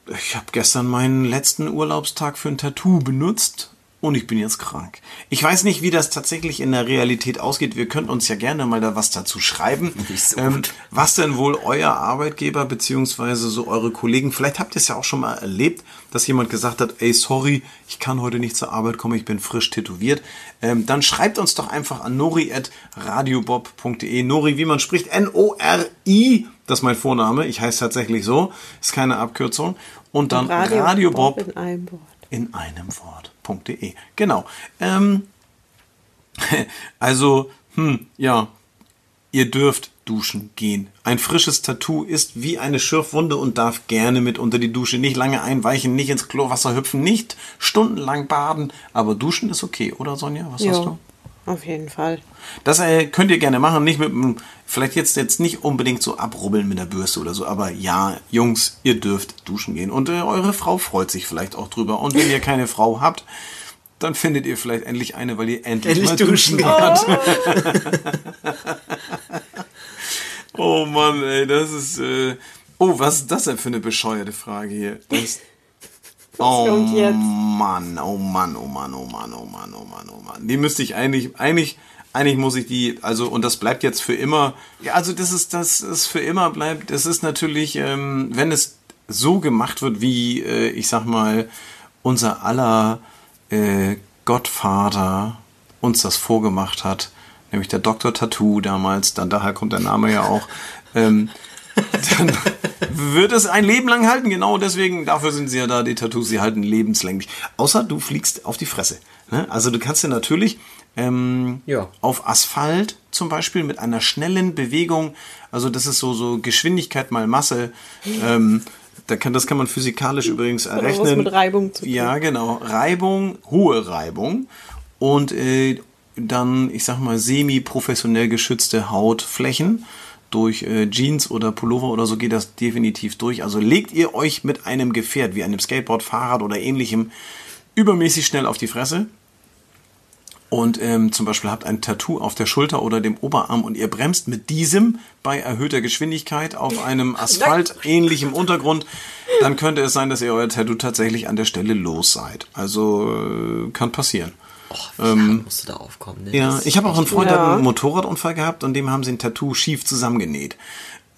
ich habe gestern meinen letzten Urlaubstag für ein Tattoo benutzt und ich bin jetzt krank. Ich weiß nicht, wie das tatsächlich in der Realität ausgeht. Wir könnten uns ja gerne mal da was dazu schreiben. Nicht so ähm, was denn wohl euer Arbeitgeber beziehungsweise so eure Kollegen, vielleicht habt ihr es ja auch schon mal erlebt, dass jemand gesagt hat, ey, sorry, ich kann heute nicht zur Arbeit kommen, ich bin frisch tätowiert. Ähm, dann schreibt uns doch einfach an nori.radiobob.de. Nori, wie man spricht, N-O-R-I, das ist mein Vorname, ich heiße tatsächlich so, ist keine Abkürzung. Und dann Radio, Radiobob in einem Wort. in einem Wort.de. Genau. Ähm, also, hm, ja, ihr dürft duschen gehen. Ein frisches Tattoo ist wie eine Schürfwunde und darf gerne mit unter die Dusche. Nicht lange einweichen, nicht ins Chlorwasser hüpfen, nicht stundenlang baden, aber duschen ist okay, oder Sonja? Was Ja, du? Auf jeden Fall. Das äh, könnt ihr gerne machen, nicht mit dem, vielleicht jetzt jetzt nicht unbedingt so abrubbeln mit der Bürste oder so, aber ja, Jungs, ihr dürft duschen gehen und äh, eure Frau freut sich vielleicht auch drüber und wenn ihr keine Frau habt, dann findet ihr vielleicht endlich eine, weil ihr endlich, Endlich mal duschen duschen könnt. oh Mann, ey, das ist äh, Oh, was ist das denn für eine bescheuerte Frage hier? Das, oh kommt jetzt? Mann, oh Mann, oh Mann, oh Mann, oh Mann, oh Mann, oh Mann. Die müsste ich eigentlich, eigentlich, eigentlich muss ich die, also, und das bleibt jetzt für immer. Ja, also das ist, das ist für immer bleibt, das ist natürlich, ähm, wenn es so gemacht wird, wie, äh, ich sag mal, unser aller äh, Gottvater uns das vorgemacht hat, nämlich der Dr. Tattoo damals, dann daher kommt der Name ja auch, ähm, dann wird es ein Leben lang halten. Genau deswegen, dafür sind sie ja da, die Tattoos, sie halten lebenslänglich. Außer du fliegst auf die Fresse. Ne? Also du kannst ja natürlich ähm, Ja. auf Asphalt zum Beispiel mit einer schnellen Bewegung, also das ist so, so Geschwindigkeit mal Masse, ähm, da kann, das kann man physikalisch übrigens errechnen. mit Reibung zu tun. Ja, genau. Reibung, hohe Reibung und äh, dann, ich sag mal, semi-professionell geschützte Hautflächen. Durch äh, Jeans oder Pullover oder so geht das definitiv durch. Also legt ihr euch mit einem Gefährt wie einem Skateboard, Fahrrad oder ähnlichem übermäßig schnell auf die Fresse und ähm, zum Beispiel habt ein Tattoo auf der Schulter oder dem Oberarm und ihr bremst mit diesem bei erhöhter Geschwindigkeit auf einem asphaltähnlichem Untergrund, dann könnte es sein, dass ihr euer Tattoo tatsächlich an der Stelle los seid. Also äh, kann passieren. Oh, ähm, musst du da aufkommen? Ne? Ja, ich habe auch einen Freund, der hat Ja. einen Motorradunfall gehabt und dem haben sie ein Tattoo schief zusammengenäht.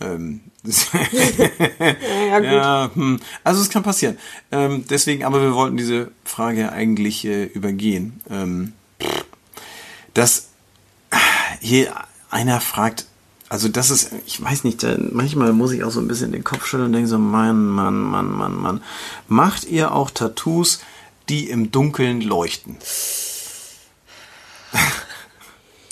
Ähm, Ja, gut. ja, hm. Also es kann passieren. Ähm, deswegen, aber wir wollten diese Frage eigentlich äh, übergehen. Ähm, dass hier einer fragt, also das ist, ich weiß nicht, manchmal muss ich auch so ein bisschen den Kopf schütteln und denke so, Mann, Mann, Mann, Mann, Mann. Macht ihr auch Tattoos, die im Dunkeln leuchten?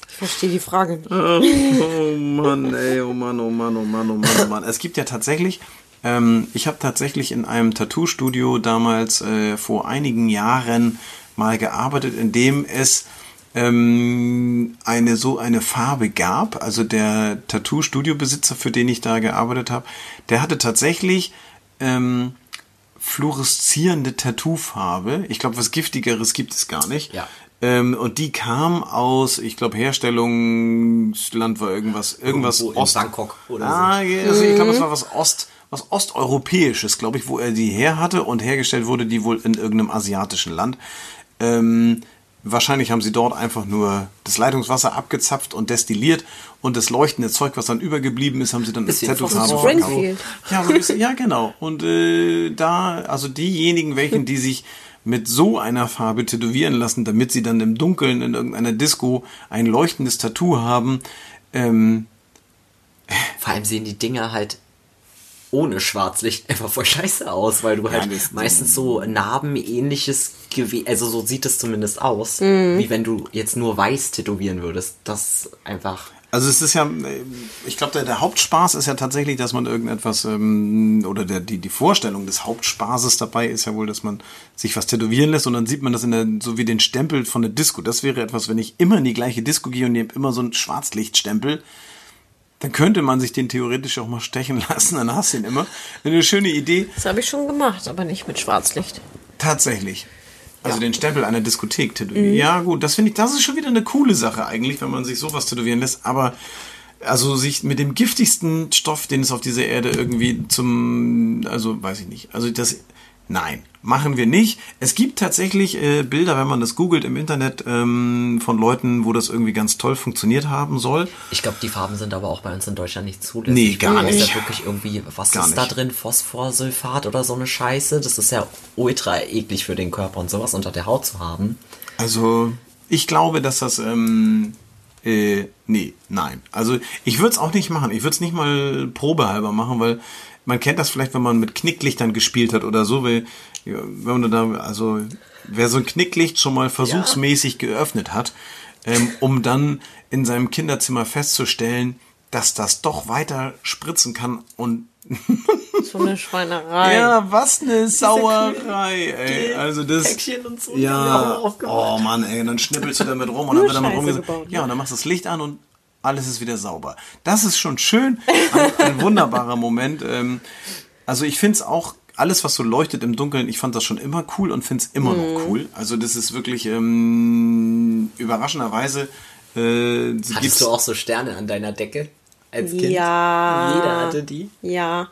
Ich verstehe die Frage nicht. Oh Mann, ey, oh Mann, oh Mann, oh Mann, oh Mann, oh Mann. Es gibt ja tatsächlich, ähm, ich habe tatsächlich in einem Tattoo-Studio damals äh, vor einigen Jahren mal gearbeitet, in dem es ähm, eine so eine Farbe gab. Also der Tattoo-Studio-Besitzer, für den ich da gearbeitet habe, der hatte tatsächlich ähm, fluoreszierende Tattoofarbe. Ich glaube, was giftigeres gibt es gar nicht. Ja. Ähm, und die kam aus, ich glaube, Herstellungsland war irgendwas, irgendwas Irgendwo in Bangkok oder so. ah, ja, also ich glaube, es war was Ost, was Osteuropäisches, glaube ich, wo er die her hatte und hergestellt wurde die wohl in irgendeinem asiatischen Land. Ähm, wahrscheinlich haben sie dort einfach nur das Leitungswasser abgezapft und destilliert und das leuchtende Zeug, was dann übergeblieben ist, haben sie dann als Bisschen Tattoofarbe. Springfield. Ja, so bisschen, ja, genau. Und äh, da, also diejenigen, welchen, die sich mit so einer Farbe tätowieren lassen, damit sie dann im Dunkeln in irgendeiner Disco ein leuchtendes Tattoo haben, ähm, Vor allem sehen die Dinger halt ohne Schwarzlicht einfach voll scheiße aus, weil du halt meistens so narbenähnliches Gewebe, also so sieht es zumindest aus, wie wenn du jetzt nur weiß tätowieren würdest. Das einfach. Also es ist ja, ich glaube, der, der Hauptspaß ist ja tatsächlich, dass man irgendetwas, ähm, oder der, die, die Vorstellung des Hauptspaßes dabei ist ja wohl, dass man sich was tätowieren lässt und dann sieht man das in der, so wie den Stempel von der Disco. Das wäre etwas, wenn ich immer in die gleiche Disco gehe und nehme immer so einen Schwarzlichtstempel, dann könnte man sich den theoretisch auch mal stechen lassen, dann hast du ihn immer. Eine schöne Idee. Das habe ich schon gemacht, aber nicht mit Schwarzlicht. Tatsächlich. Also den Stempel einer Diskothek tätowieren. Ja, gut, das finde ich, das ist schon wieder eine coole Sache eigentlich, wenn man sich sowas tätowieren lässt. Aber also sich mit dem giftigsten Stoff, den es auf dieser Erde irgendwie zum, also weiß ich nicht. Also das, nein, machen wir nicht. Es gibt tatsächlich äh, Bilder, wenn man das googelt im Internet, ähm, von Leuten, wo das irgendwie ganz toll funktioniert haben soll. Ich glaube, die Farben sind aber auch bei uns in Deutschland nicht zulässig. Nee, gar Ist nicht. ja wirklich irgendwie, was Gar ist da nicht. drin? Phosphorsulfat oder so eine Scheiße? Das ist ja ultra eklig für den Körper und sowas unter der Haut zu haben. Also, ich glaube, dass das, ähm, äh, nee, nein. Also, ich würde es auch nicht machen. Ich würde es nicht mal probehalber machen, weil man kennt das vielleicht, wenn man mit Knicklichtern gespielt hat oder so, weil, ja, wenn man da, also, wer so ein Knicklicht schon mal versuchsmäßig geöffnet hat, ähm, um dann in seinem Kinderzimmer festzustellen, dass das doch weiter spritzen kann und So eine Schweinerei. ja, was eine Sauerei, ey. Also das. Päckchen und so, Ja. Oh Mann, ey, und dann schnippelst du damit rum und dann wird damit Scheiße rumgesagt. gebaut, ne? Ja, und dann machst du das Licht an und alles ist wieder sauber. Das ist schon schön. Ein, ein wunderbarer Moment. Ähm, also ich finde es auch, alles, was so leuchtet im Dunkeln, ich fand das schon immer cool und finde es immer Mhm. noch cool. Also das ist wirklich ähm, überraschenderweise. Äh, gibt's- Hattest du auch so Sterne an deiner Decke als Kind? Ja. Jeder hatte die. Ja.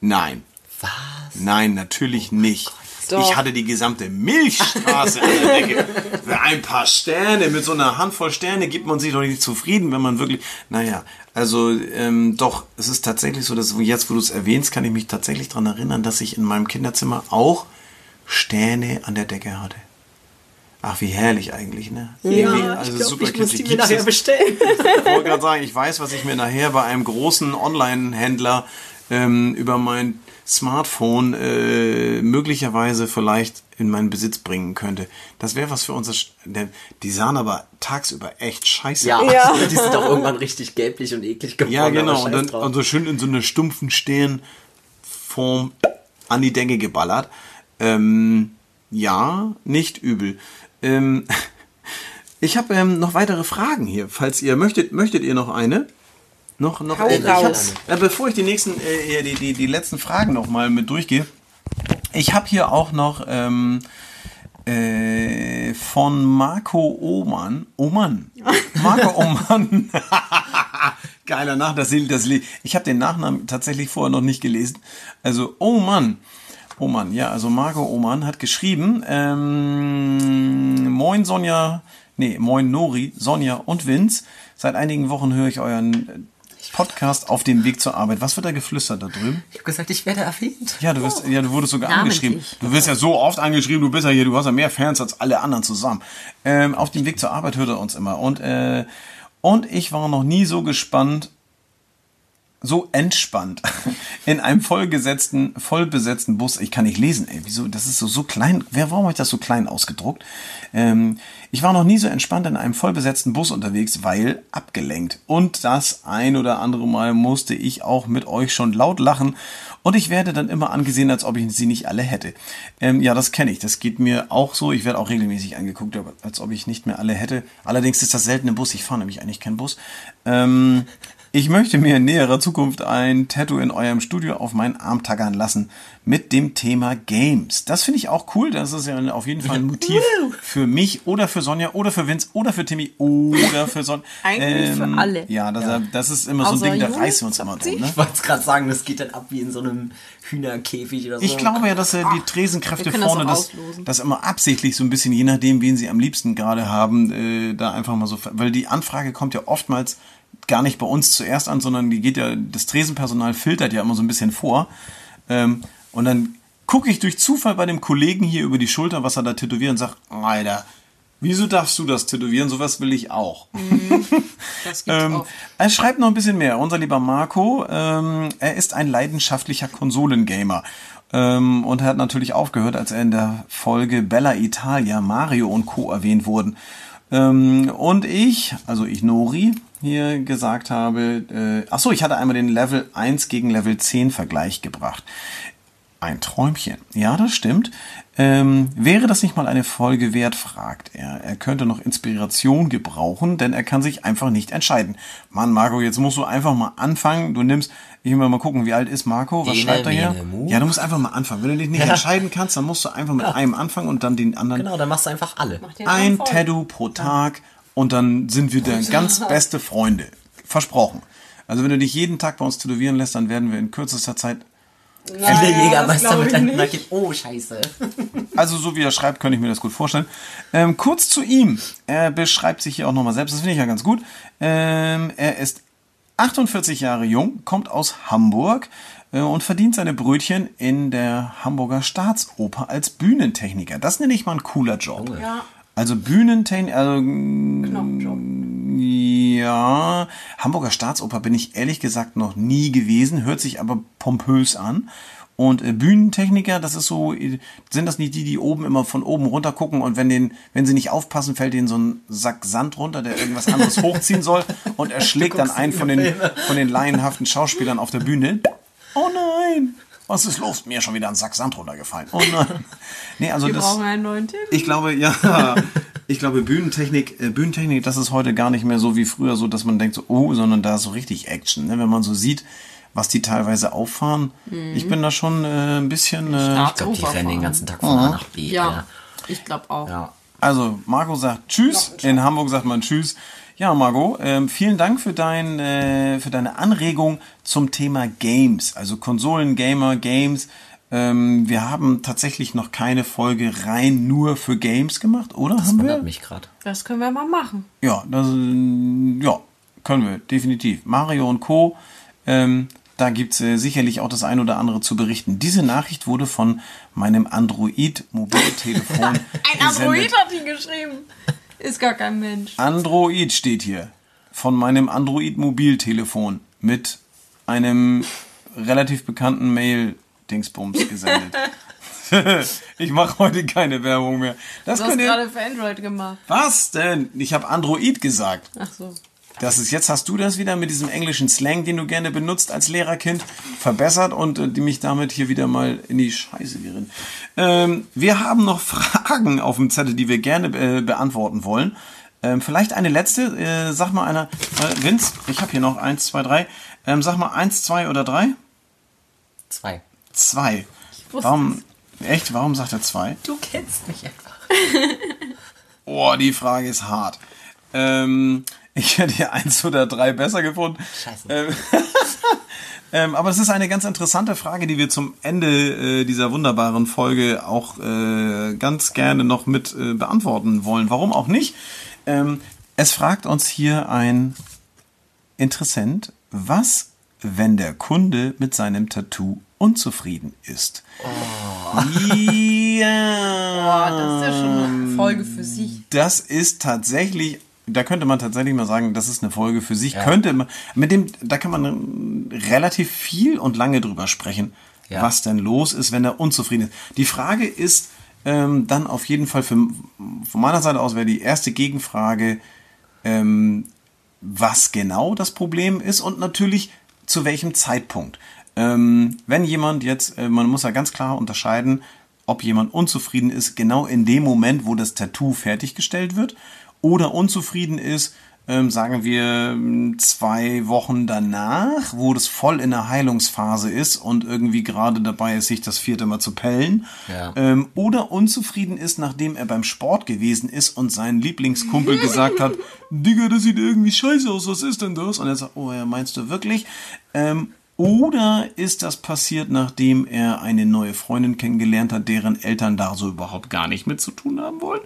Nein. Was? Nein, natürlich nicht. Doch. Ich hatte die gesamte Milchstraße an der Decke. Für ein paar Sterne, mit so einer Handvoll Sterne gibt man sich doch nicht zufrieden, wenn man wirklich. Naja, also ähm, doch, es ist tatsächlich so, dass jetzt, wo du es erwähnst, kann ich mich tatsächlich daran erinnern, dass ich in meinem Kinderzimmer auch Sterne an der Decke hatte. Ach, wie herrlich eigentlich, ne? Ja, also ich, glaub, super ich muss die mir nachher bestellen. ich wollte gerade sagen, ich weiß, was ich mir nachher bei einem großen Online-Händler ähm, über mein Smartphone äh, möglicherweise vielleicht in meinen Besitz bringen könnte. Das wäre was für denn Die sahen aber tagsüber echt scheiße Ja, aus. Ja. die sind auch irgendwann richtig gelblich und eklig geworden. Ja, genau. Und dann und so schön in so einer stumpfen Stirnform an die Decke geballert. Ähm, ja, nicht übel. Ähm, ich habe ähm, noch weitere Fragen hier. Falls ihr möchtet, möchtet ihr noch eine? Noch, noch. Hau raus. hab, äh, bevor ich die nächsten, äh, die, die, die letzten Fragen noch mal mit durchgehe. Ich habe hier auch noch ähm, äh, von Marco Oman. Oman. Marco Oman. Geiler Nach, das, das. Ich habe den Nachnamen tatsächlich vorher noch nicht gelesen. Also, oh Mann. Oh Mann, ja, also Marco Oman hat geschrieben, ähm, Moin Sonja, nee, Moin Nori, Sonja und Vince. Seit einigen Wochen höre ich euren äh, Podcast auf dem Weg zur Arbeit. Was wird da geflüstert da drüben? ich habe gesagt, ich werde erwähnt. Ja, du wirst, ja, du wurdest sogar Namentlich. angeschrieben. Du wirst ja so oft angeschrieben, du bist ja hier, du hast ja mehr Fans als alle anderen zusammen. Ähm, auf dem Weg zur Arbeit hört er uns immer. Und, äh, und ich war noch nie so gespannt, so entspannt in einem vollgesetzten, vollbesetzten Bus. Ich kann nicht lesen, ey. Wieso? Das ist so, so klein. Wer, warum habe ich das so klein ausgedruckt? Ähm, ich war noch nie so entspannt in einem vollbesetzten Bus unterwegs, weil abgelenkt. Und das ein oder andere Mal musste ich auch mit euch schon laut lachen. Und ich werde dann immer angesehen, als ob ich sie nicht alle hätte. Ähm, ja, das kenne ich. Das geht mir auch so. Ich werde auch regelmäßig angeguckt, als ob ich nicht mehr alle hätte. Allerdings ist das selten im Bus. Ich fahre nämlich eigentlich keinen Bus. Ähm, ich möchte mir in näherer Zukunft ein Tattoo in eurem Studio auf meinen Arm taggern lassen mit dem Thema Games. Das finde ich auch cool. Das ist ja auf jeden Fall ein Motiv für mich oder für Sonja oder für Vince oder für Timmy oder für Sonja. Eigentlich für alle. Ja, das, das ist immer so ein Ding, da Jungs, reißen wir uns immer drum. Ne? Ich wollte es gerade sagen, das geht dann ab wie in so einem Hühnerkäfig oder so. Ich glaube ja, dass äh, die Tresenkräfte können das vorne das, auslosen. das immer absichtlich so ein bisschen, je nachdem, wen sie am liebsten gerade haben, äh, da einfach mal so, weil die Anfrage kommt ja oftmals gar nicht bei uns zuerst an, sondern die geht ja, das Tresenpersonal filtert ja immer so ein bisschen vor. Ähm, und dann gucke ich durch Zufall bei dem Kollegen hier über die Schulter, was er da tätowiert und sag, Alter, wieso darfst du das tätowieren? Sowas will ich auch. Das gibt's Ähm, auch. er schreibt noch ein bisschen mehr. Unser lieber Marco, ähm, er ist ein leidenschaftlicher Konsolengamer. Ähm, und er hat natürlich aufgehört, als er in der Folge Bella Italia, Mario und Co. erwähnt wurden. Ähm, und ich, also ich Nori, hier gesagt habe, äh, ach so, ich hatte einmal den Level 1 gegen Level 10 Vergleich gebracht. Ein Träumchen. Ja, das stimmt. Ähm, wäre das nicht mal eine Folge wert, fragt er. Er könnte noch Inspiration gebrauchen, denn er kann sich einfach nicht entscheiden. Mann, Marco, jetzt musst du einfach mal anfangen. Du nimmst, ich will mal gucken, wie alt ist Marco? Was Ene, schreibt er hier? mene. Ja, du musst einfach mal anfangen. Wenn du dich nicht entscheiden kannst, dann musst du einfach mit einem anfangen und dann den anderen Genau, dann machst du einfach alle. Ein. Tattoo pro Tag und dann sind wir dann ganz beste Freunde. Versprochen. Also wenn du dich jeden Tag bei uns tätowieren lässt, dann werden wir in kürzester Zeit Viele das Jägermeister miteinander gehen. Oh, scheiße. Also so wie er schreibt, könnte ich mir das gut vorstellen. Ähm, kurz zu ihm. Er beschreibt sich hier auch nochmal selbst. Das finde ich ja ganz gut. Ähm, er ist 48 Jahre jung, kommt aus Hamburg äh, und verdient seine Brötchen in der Hamburger Staatsoper als Bühnentechniker. Das nenne ich mal ein cooler Job. Ja. Also Bühnentechniker, also Knochenjob. ja, Hamburger Staatsoper bin ich ehrlich gesagt noch nie gewesen, hört sich aber pompös an. Und äh, Bühnentechniker, das ist so, sind das nicht die, die oben immer von oben runter gucken und wenn den, wenn sie nicht aufpassen, fällt denen so ein Sack Sand runter, der irgendwas anderes hochziehen soll und er schlägt dann einen von den, von den laienhaften Schauspielern auf der Bühne. Oh nein! Was ist los? Mir ist schon wieder ein Sack Sand runtergefallen. Oh nein. Nee, also Wir das. brauchen einen neuen Tipp. Ich glaube, ja. Ich glaube, Bühnentechnik, äh, Bühnentechnik, das ist heute gar nicht mehr so wie früher, so dass man denkt, so, oh, sondern da ist so richtig Action. Ne? Wenn man so sieht, was die teilweise auffahren. Ich bin da schon äh, ein bisschen. Äh, Ich glaube, die rennen den ganzen Tag von A nach B. Ja, ich glaube auch. ja. also, Marco sagt Tschüss. In Hamburg sagt man Tschüss. Ja, Margot, ähm, vielen Dank für, dein, äh, für deine Anregung zum Thema Games, also Konsolen, Gamer, Games. Ähm, wir haben tatsächlich noch keine Folge rein nur für Games gemacht, oder? Das haben wir? wundert mich gerade. Das können wir mal machen. Ja, das, äh, ja, können wir, definitiv. Mario und Co. Ähm, Da gibt's äh, sicherlich auch das ein oder andere zu berichten. Diese Nachricht wurde von meinem Android-Mobiltelefon Ein gesendet. Android hat die geschrieben. Ist gar kein Mensch. Android steht hier. Von meinem Android-Mobiltelefon mit einem relativ bekannten Mail-Dingsbums gesendet. ich mache heute keine Werbung mehr. Das Du hast ihr, gerade für Android gemacht. was denn? Ich habe Android gesagt. Ach so. Das ist jetzt hast du das wieder mit diesem englischen Slang, den du gerne benutzt als Lehrerkind, verbessert und äh, die mich damit hier wieder mal in die Scheiße geritten. Ähm, wir haben noch Fragen auf dem Zettel, die wir gerne äh, beantworten wollen. Ähm, vielleicht eine letzte. Äh, sag mal einer, äh, Vince, ich habe hier noch eins, zwei, drei. Ähm, sag mal eins, zwei oder drei? Zwei. Zwei. wusste Warum? Echt? Warum sagt er zwei? Du kennst mich einfach. Oh, die Frage ist hart. Ähm, ich hätte hier eins oder drei besser gefunden. Scheiße. Ähm, ähm, aber es ist eine ganz interessante Frage, die wir zum Ende äh, dieser wunderbaren Folge auch äh, ganz gerne noch mit äh, beantworten wollen. Warum auch nicht? Ähm, es fragt uns hier ein Interessent, was, wenn der Kunde mit seinem Tattoo unzufrieden ist? Ja. Boah, das ist ja schon eine Folge für sich. Das ist tatsächlich, da könnte man tatsächlich mal sagen, das ist eine Folge für sich. Könnte man, mit dem, da kann man relativ viel und lange drüber sprechen, Ja. was denn los ist, wenn er unzufrieden ist. Die Frage ist ähm, dann auf jeden Fall für, von meiner Seite aus wäre die erste Gegenfrage, ähm, was genau das Problem ist und natürlich zu welchem Zeitpunkt. Ähm, wenn jemand jetzt, äh, man muss ja ganz klar unterscheiden, ob jemand unzufrieden ist, genau in dem Moment, wo das Tattoo fertiggestellt wird, oder unzufrieden ist, ähm, sagen wir zwei Wochen danach, wo das voll in der Heilungsphase ist und irgendwie gerade dabei ist, sich das vierte Mal zu pellen, Ja. ähm, oder unzufrieden ist, nachdem er beim Sport gewesen ist und sein Lieblingskumpel gesagt hat, Digga, das sieht irgendwie scheiße aus, was ist denn das? Und er sagt, oh ja, meinst du wirklich? Ähm, oder ist das passiert, nachdem er eine neue Freundin kennengelernt hat, deren Eltern da so überhaupt gar nicht mit zu tun haben wollen?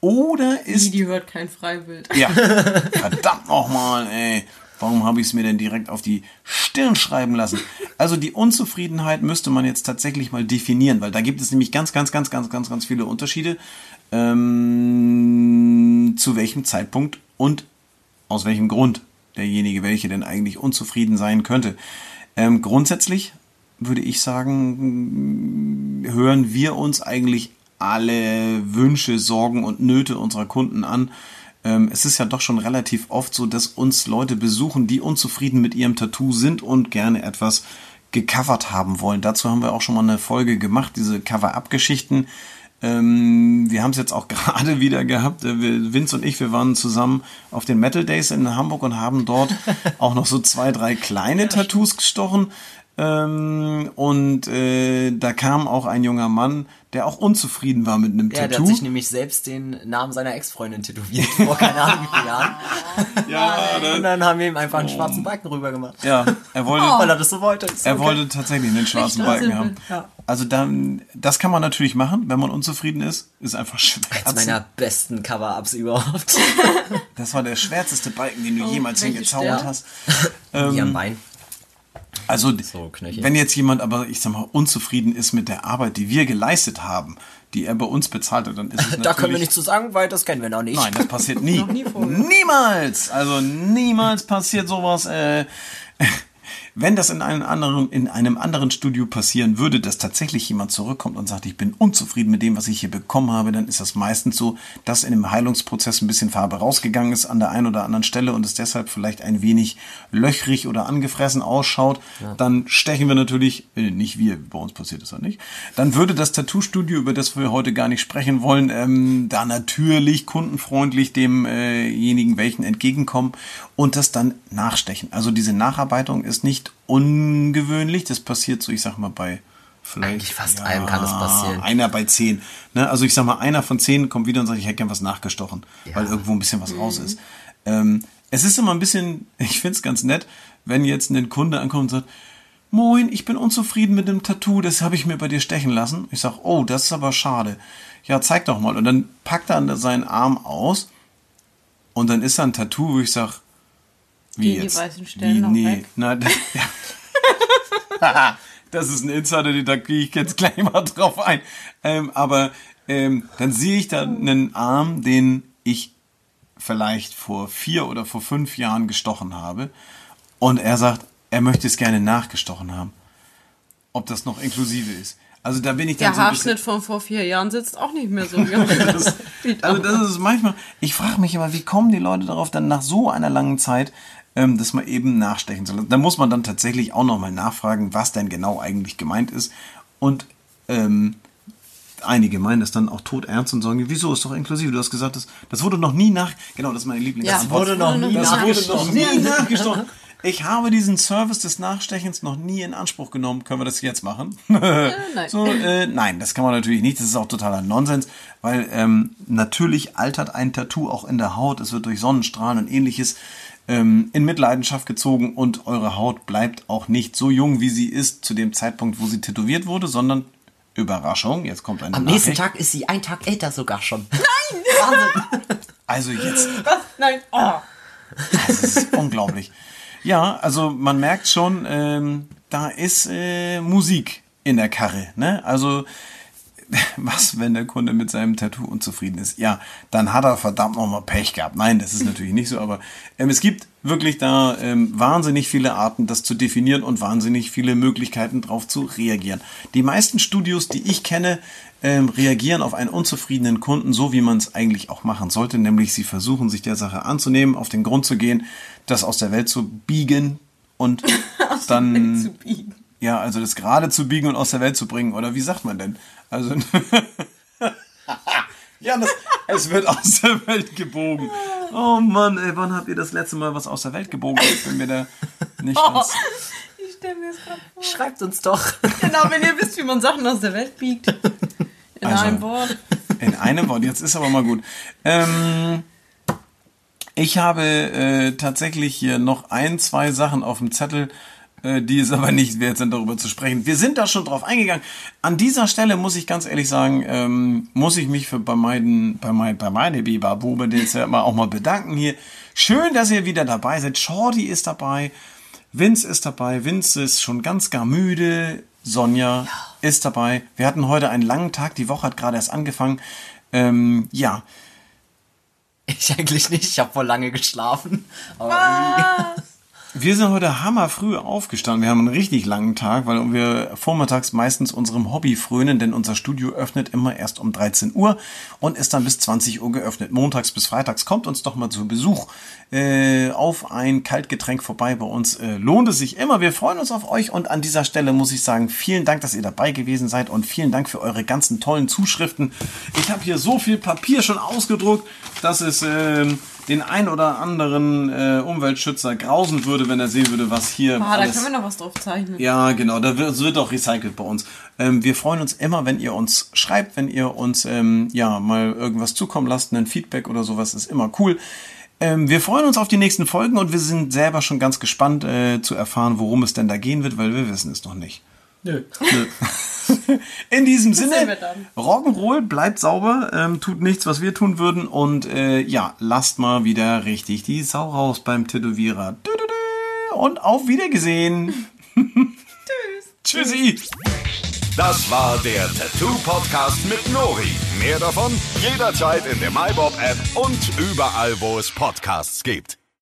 Oder Die, ist die hört kein Freiwild. ja, verdammt nochmal, ey. Warum habe ich es mir denn direkt auf die Stirn schreiben lassen? Also die Unzufriedenheit müsste man jetzt tatsächlich mal definieren, weil da gibt es nämlich ganz, ganz, ganz, ganz, ganz, ganz viele Unterschiede. Ähm, zu welchem Zeitpunkt und aus welchem Grund derjenige, welche denn eigentlich unzufrieden sein könnte. Ähm, grundsätzlich würde ich sagen, hören wir uns eigentlich alle Wünsche, Sorgen und Nöte unserer Kunden an. Ähm, es ist ja doch schon relativ oft so, dass uns Leute besuchen, die unzufrieden mit ihrem Tattoo sind und gerne etwas gecovert haben wollen. Dazu haben wir auch schon mal eine Folge gemacht, diese Cover-Up-Geschichten. Ähm, wir haben es jetzt auch gerade wieder gehabt. Äh, wir- Vince und ich, wir waren zusammen auf den Metal Days in Hamburg und haben dort auch noch so zwei, drei kleine Tattoos gestochen. Ähm, und äh, da kam auch ein junger Mann, der auch unzufrieden war mit einem Ja, der Tattoo. hat sich nämlich selbst den Namen seiner Ex-Freundin tätowiert vor keine Ahnung wie vielen Jahren. ja, Und dann haben wir ihm einfach einen schwarzen Balken rüber gemacht. ja, er wollte, Weil er das so wollte. Ist Er okay. wollte tatsächlich einen schwarzen Echt Balken haben. ja. Also dann, das kann man natürlich machen, wenn man unzufrieden ist. Ist einfach Eines schwer. meiner besten Cover-Ups überhaupt. Das war der schwärzeste Balken, den du Oh, jemals hingezaubert hast. Hier am Bein. Also, So, wenn jetzt jemand aber, ich sag mal, unzufrieden ist mit der Arbeit, die wir geleistet haben, die er bei uns bezahlt hat, dann ist es natürlich... Da können wir nichts zu sagen, weil das kennen wir noch nicht. Nein, das passiert nie. Nie. Niemals! Also niemals passiert sowas. Äh, wenn das in einem anderen, in einem anderen Studio passieren würde, dass tatsächlich jemand zurückkommt und sagt, ich bin unzufrieden mit dem, was ich hier bekommen habe, dann ist das meistens so, dass in dem Heilungsprozess ein bisschen Farbe rausgegangen ist an der einen oder anderen Stelle und es deshalb vielleicht ein wenig löchrig oder angefressen ausschaut. Dann stechen wir natürlich, äh, nicht wir, bei uns passiert das ja nicht, dann würde das Tattoo-Studio, über das wir heute gar nicht sprechen wollen, ähm, da natürlich kundenfreundlich demjenigen, welchen entgegenkommen und das dann nachstechen. Also diese Nacharbeitung ist nicht ungewöhnlich, das passiert so, ich sag mal, bei vielleicht Eigentlich fast allem kann das passieren. Einer bei zehn. Ne? Also ich sag mal, einer von zehn kommt wieder und sagt, ich hätte gern was nachgestochen, weil irgendwo ein bisschen was raus ist. Ähm, es ist immer ein bisschen, ich find's ganz nett, wenn jetzt ein Kunde ankommt und sagt, Moin, ich bin unzufrieden mit dem Tattoo, das habe ich mir bei dir stechen lassen. Ich sag, oh, das ist aber schade. Ja, zeig doch mal. Und dann packt er seinen Arm aus und dann ist da ein Tattoo, wo ich sag, wie Gehen die jetzt? weißen Stellen wie, noch nee, weg? na, ja. das ist ein Insider, da gehe ich jetzt gleich mal drauf ein. Ähm, aber ähm, dann sehe ich da einen Arm, den ich vielleicht vor vier oder vor fünf Jahren gestochen habe. Und er sagt, er möchte es gerne nachgestochen haben. Ob das noch inklusive ist. Also da bin ich dann Der so ein bisschen, Haarschnitt von vor vier Jahren sitzt auch nicht mehr so. Das, also das ist manchmal, ich frage mich immer, wie kommen die Leute darauf, dann nach so einer langen Zeit, ähm, dass man eben nachstechen soll. Da muss man dann tatsächlich auch nochmal nachfragen, was denn genau eigentlich gemeint ist. Und ähm, einige meinen das dann auch tot ernst und sagen, wieso ist doch inklusive? Du hast gesagt, das, das wurde noch nie nach... Genau, das ist meine Lieblingsantwort. wurde noch nie das wurde nachgestochen. noch nie nachgestochen. Ich habe diesen Service des Nachstechens noch nie in Anspruch genommen. Können wir das jetzt machen? nein. So, äh, nein, das kann man natürlich nicht. Das ist auch totaler Nonsens, weil ähm, natürlich altert ein Tattoo auch in der Haut. Es wird durch Sonnenstrahlen und ähnliches ähm, in Mitleidenschaft gezogen und eure Haut bleibt auch nicht so jung, wie sie ist zu dem Zeitpunkt, wo sie tätowiert wurde, sondern Überraschung, jetzt kommt eine Am nächsten Nachricht. Tag ist sie ein Tag älter sogar schon. Nein! Wahnsinn! Also jetzt Nein. Oh. Das ist unglaublich. Ja, also man merkt schon, ähm, da ist äh, Musik in der Karre. Ne? Also was, wenn der Kunde mit seinem Tattoo unzufrieden ist? Ja, dann hat er verdammt nochmal Pech gehabt. Nein, das ist natürlich nicht so, aber ähm, es gibt wirklich da ähm, wahnsinnig viele Arten, das zu definieren und wahnsinnig viele Möglichkeiten drauf zu reagieren. Die meisten Studios, die ich kenne, ähm, reagieren auf einen unzufriedenen Kunden so, wie man es eigentlich auch machen sollte, nämlich sie versuchen, sich der Sache anzunehmen, auf den Grund zu gehen, das aus der Welt zu biegen und dann zu biegen. ja, also das gerade zu biegen und aus der Welt zu bringen, oder wie sagt man denn? Also ja, das, es wird aus der Welt gebogen. Oh Mann, ey, wann habt ihr das letzte Mal was aus der Welt gebogen? Ich bin mir da nicht ganz. Ich stelle mir das gerade vor. Schreibt uns doch. Genau, wenn ihr wisst, wie man Sachen aus der Welt biegt. In Also- einem Wort. In einem Wort, jetzt ist aber mal gut. Ähm, ich habe äh, tatsächlich hier noch ein, zwei Sachen auf dem Zettel, äh, die es aber nicht wert sind, darüber zu sprechen. Wir sind da schon drauf eingegangen. An dieser Stelle muss ich ganz ehrlich sagen, ähm, muss ich mich für bei meinen, bei mein, bei meine Biba-Bube, den jetzt ja immer auch mal bedanken hier. Schön, dass ihr wieder dabei seid. Shorty ist dabei. Vince ist dabei. Vince ist schon ganz gar müde. Sonja ist dabei. Wir hatten heute einen langen Tag. Die Woche hat gerade erst angefangen. Ähm, ja, Ich eigentlich nicht, ich habe voll lange geschlafen. Aber irgendwie. Wir sind heute hammerfrüh aufgestanden. Wir haben einen richtig langen Tag, weil wir vormittags meistens unserem Hobby frönen, denn unser Studio öffnet immer erst um 13 Uhr und ist dann bis 20 Uhr geöffnet. Montags bis freitags kommt uns doch mal zu Besuch äh, auf ein Kaltgetränk vorbei bei uns. Äh, lohnt es sich immer. Wir freuen uns auf euch und an dieser Stelle muss ich sagen, vielen Dank, dass ihr dabei gewesen seid und vielen Dank für eure ganzen tollen Zuschriften. Ich habe hier so viel Papier schon ausgedruckt, dass es ähm, den ein oder anderen äh, Umweltschützer grausen würde, wenn er sehen würde, was hier Ah, da können wir noch was drauf zeichnen. Ja, genau, da wird, wird auch recycelt bei uns. Ähm, wir freuen uns immer, wenn ihr uns schreibt, wenn ihr uns ähm, ja mal irgendwas zukommen lasst, ein Feedback oder sowas ist immer cool. Ähm, wir freuen uns auf die nächsten Folgen und wir sind selber schon ganz gespannt äh, zu erfahren, worum es denn da gehen wird, weil wir wissen es noch nicht. Nö. In diesem Sinne. Rock'n'Roll, bleibt sauber, ähm, tut nichts, was wir tun würden und äh, ja, lasst mal wieder richtig die Sau raus beim Tätowierer. Und auf Wiedergesehen. Tschüss. Tschüssi. Das war der Tattoo Podcast mit Nori. Mehr davon jederzeit in der MyBob App und überall, wo es Podcasts gibt.